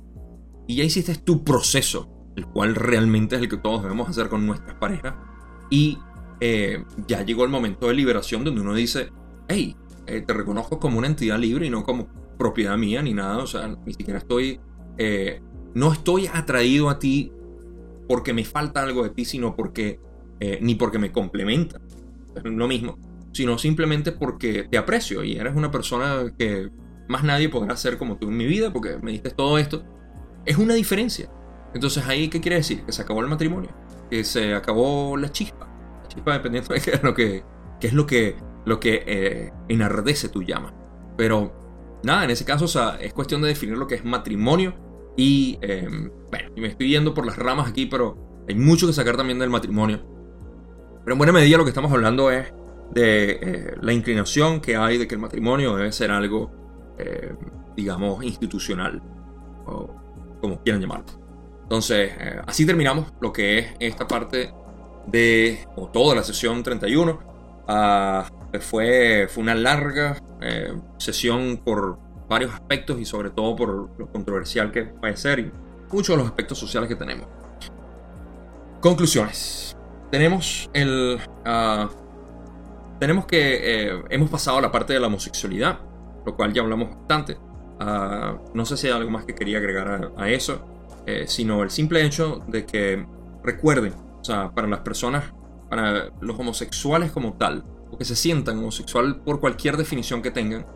y ya hiciste tu proceso, el cual realmente es el que todos debemos hacer con nuestras parejas, y eh, ya llegó el momento de liberación donde uno dice, hey, eh, te reconozco como una entidad libre y no como propiedad mía ni nada, o sea, ni siquiera estoy eh, no estoy atraído a ti porque me falta algo de ti, sino porque, eh, ni porque me complementa, es lo mismo, sino simplemente porque te aprecio y eres una persona que más nadie podrá ser como tú en mi vida porque me diste todo esto. Es una diferencia. Entonces ahí, ¿qué quiere decir? Que se acabó el matrimonio, que se acabó la chispa, la chispa dependiendo de qué es lo que, es lo que, lo que eh, enardece tu llama. Pero nada, en ese caso, o sea, es cuestión de definir lo que es matrimonio y, em, bueno, me estoy yendo por las ramas aquí, pero hay mucho que sacar también del matrimonio. Pero en buena medida lo que estamos hablando es de eh, la inclinación que hay de que el matrimonio debe ser algo, eh, digamos, institucional, o como quieran llamarlo. Entonces, eh, así terminamos lo que es esta parte de, o toda la sesión 31. Ah, fue, fue una larga sesión por varios aspectos y sobre todo por lo controversial que puede ser y muchos de los aspectos sociales que tenemos. Conclusiones. Tenemos el... Ah, tenemos que... Eh, hemos pasado a la parte de la homosexualidad, lo cual ya hablamos bastante. Ah, no sé si hay algo más que quería agregar a, eso, eh, sino el simple hecho de que recuerden, o sea, para las personas, para los homosexuales como tal, o que se sientan homosexual por cualquier definición que tengan,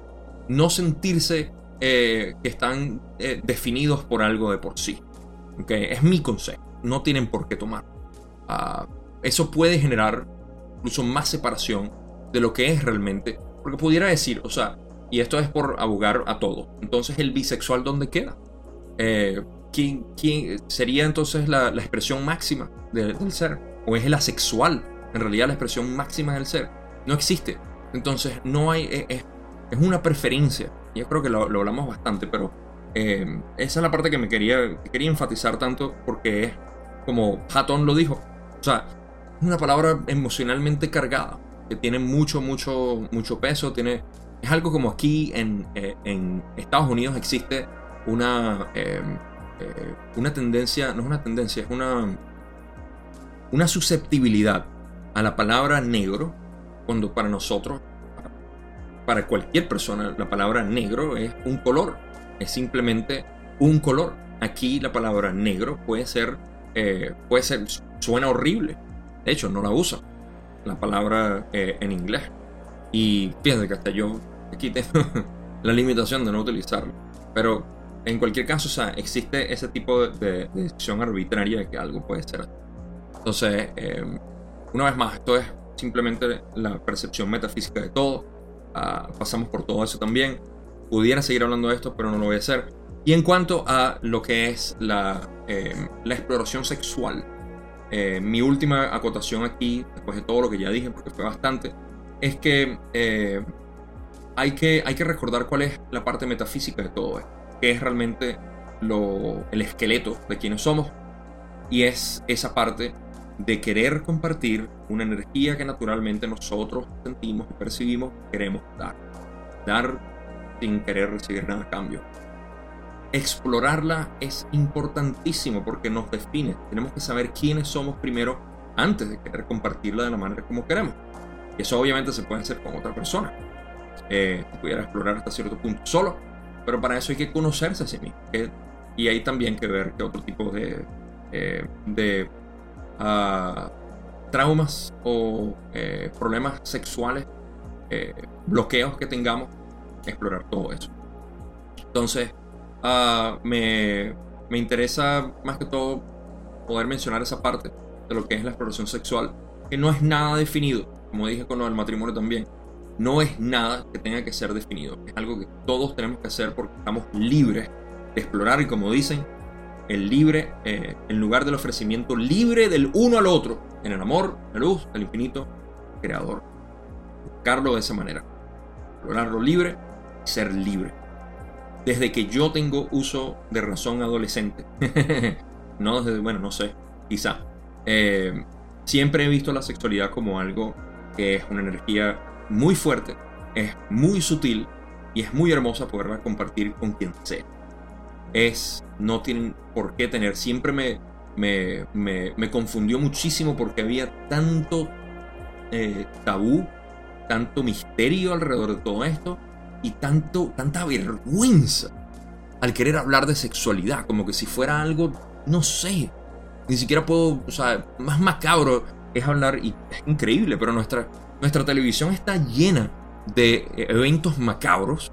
no sentirse eh, que están eh, definidos por algo de por sí. ¿okay? Es mi consejo, no tienen por qué tomar. Ah, eso puede generar incluso más separación de lo que es realmente, porque pudiera decir, o sea, y esto es por abogar a todo, entonces el bisexual ¿dónde queda? Eh, ¿quién, sería entonces la, expresión máxima del ser? ¿O es el asexual en realidad la expresión máxima del ser? No existe. Entonces no hay, es una preferencia. Yo creo que lo, hablamos bastante, pero eh, esa es la parte que me quería, quería enfatizar tanto porque es como Hatton lo dijo. O sea, es una palabra emocionalmente cargada, que tiene mucho, mucho, mucho peso. Tiene, es algo como aquí en, eh, en Estados Unidos existe una, eh, una tendencia, no es una tendencia, es una, una susceptibilidad a la palabra negro, cuando para nosotros para cualquier persona la palabra negro es un color, es simplemente un color. Aquí la palabra negro puede ser, eh, puede ser, suena horrible. De hecho, no la usa la palabra eh, en inglés. Y fíjense que hasta yo aquí tengo la limitación de no utilizarlo. Pero en cualquier caso, o sea, existe ese tipo de, decisión arbitraria de que algo puede ser. Entonces, eh, una vez más, esto es simplemente la percepción metafísica de todo Ah, pasamos por todo eso también. Pudiera seguir hablando de esto, pero no lo voy a hacer. Y en cuanto a lo que es la, la exploración sexual, eh, mi última acotación aquí, después de todo lo que ya dije, porque fue bastante, es que, eh, hay, que hay que recordar cuál es la parte metafísica de todo esto, que es realmente lo, el esqueleto de quienes somos, y es esa parte de querer compartir una energía que naturalmente nosotros sentimos y percibimos, queremos dar. Dar sin querer recibir nada a cambio. Explorarla es importantísimo porque nos define. Tenemos que saber quiénes somos primero antes de querer compartirla de la manera como queremos. Y eso obviamente se puede hacer con otra persona. Eh, pudiera explorar hasta cierto punto solo, pero para eso hay que conocerse a sí mismo. y hay también que ver qué otro tipo de, eh, de traumas o eh, problemas sexuales, eh, bloqueos que tengamos, explorar todo eso. Entonces, ah, me, me interesa más que todo poder mencionar esa parte de lo que es la exploración sexual, que no es nada definido, como dije con lo del matrimonio también, no es nada que tenga que ser definido, es algo que todos tenemos que hacer porque estamos libres de explorar y como dicen, el libre, eh, en lugar del ofrecimiento libre del uno al otro, en el amor, la luz, el infinito, creador. Buscarlo de esa manera. Lograrlo libre y ser libre. Desde que yo tengo uso de razón adolescente. no desde, bueno, no sé, quizá. Eh, siempre he visto la sexualidad como algo que es una energía muy fuerte, es muy sutil y es muy hermosa poderla compartir con quien sea es, no tienen por qué tener. Siempre me, me, confundió muchísimo porque había tanto eh, tabú, tanto misterio alrededor de todo esto y tanto, tanta vergüenza al querer hablar de sexualidad, como que si fuera algo, no sé, ni siquiera puedo, o sea, más macabro es hablar, y es increíble, pero nuestra, nuestra televisión está llena de eventos macabros,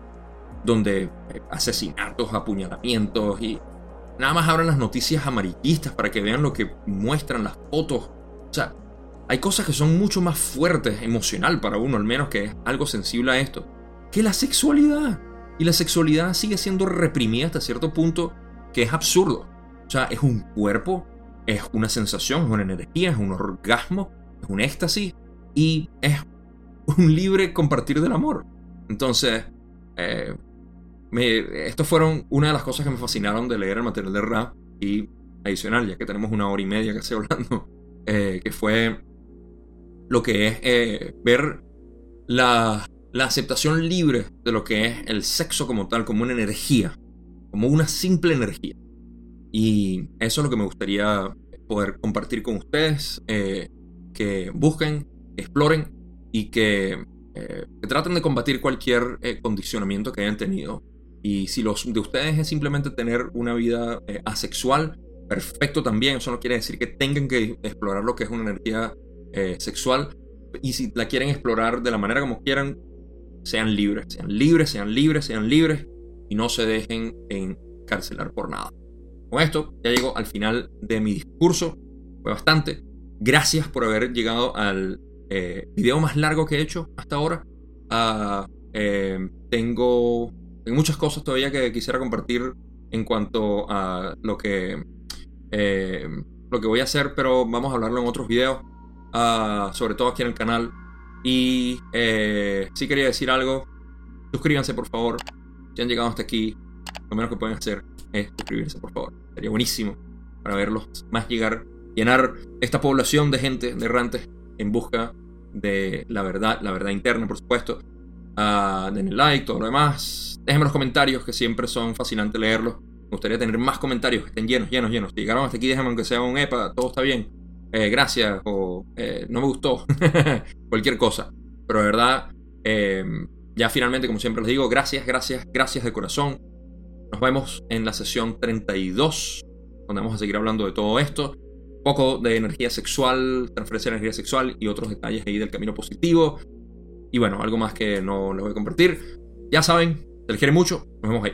donde eh, asesinatos, apuñalamientos y nada más abran las noticias amarillistas para que vean lo que muestran las fotos. O sea, hay cosas que son mucho más fuertes, emocional para uno al menos, que es algo sensible a esto, que la sexualidad. Y la sexualidad sigue siendo reprimida hasta cierto punto que es absurdo. O sea, es un cuerpo, es una sensación, es una energía, es un orgasmo, es un éxtasis y es un libre compartir del amor. Entonces, eh, me, estos fueron una de las cosas que me fascinaron de leer el material de Ra y adicional, ya que tenemos una hora y media casi hablando, eh, que fue lo que es eh, ver la, aceptación libre de lo que es el sexo como tal, como una energía, como una simple energía. Y eso es lo que me gustaría poder compartir con ustedes, eh, que busquen, exploren y que, que, traten de combatir cualquier condicionamiento que hayan tenido y si los de ustedes es simplemente tener una vida eh, asexual, perfecto también. Eso no quiere decir que tengan que explorar lo que es una energía eh, sexual. Y si la quieren explorar de la manera como quieran, sean libres, sean libres, sean libres, sean libres y no se dejen encarcelar por nada. Con esto ya llego al final de mi discurso. Fue bastante. Gracias por haber llegado al eh, video más largo que he hecho hasta ahora. Ah, tengo hay muchas cosas todavía que quisiera compartir en cuanto a lo que, eh, lo que voy a hacer, pero vamos a hablarlo en otros videos, uh, sobre todo aquí en el canal. Y eh, si quería decir algo, suscríbanse por favor. Si han llegado hasta aquí, lo menos que pueden hacer es suscribirse por favor. Sería buenísimo para verlos más llegar, llenar esta población de gente, de errantes, en busca de la verdad, la verdad interna, por supuesto. Uh, denle like, todo lo demás Déjenme los comentarios, que siempre son fascinantes leerlos. Me gustaría tener más comentarios que estén llenos, llenos, llenos. Si llegaron hasta aquí, déjenme aunque sea un EPA, todo está bien. Eh, gracias o eh, no me gustó. Cualquier cosa. Pero de verdad, em, ya finalmente, como siempre les digo, gracias, gracias, gracias de corazón. Nos vemos en la sesión 32, donde vamos a seguir hablando de todo esto. Un poco de energía sexual, transferencia de energía sexual y otros detalles ahí del camino positivo. Y bueno, algo más que no les voy a compartir. Ya saben, se les quiere mucho. Nos vemos ahí.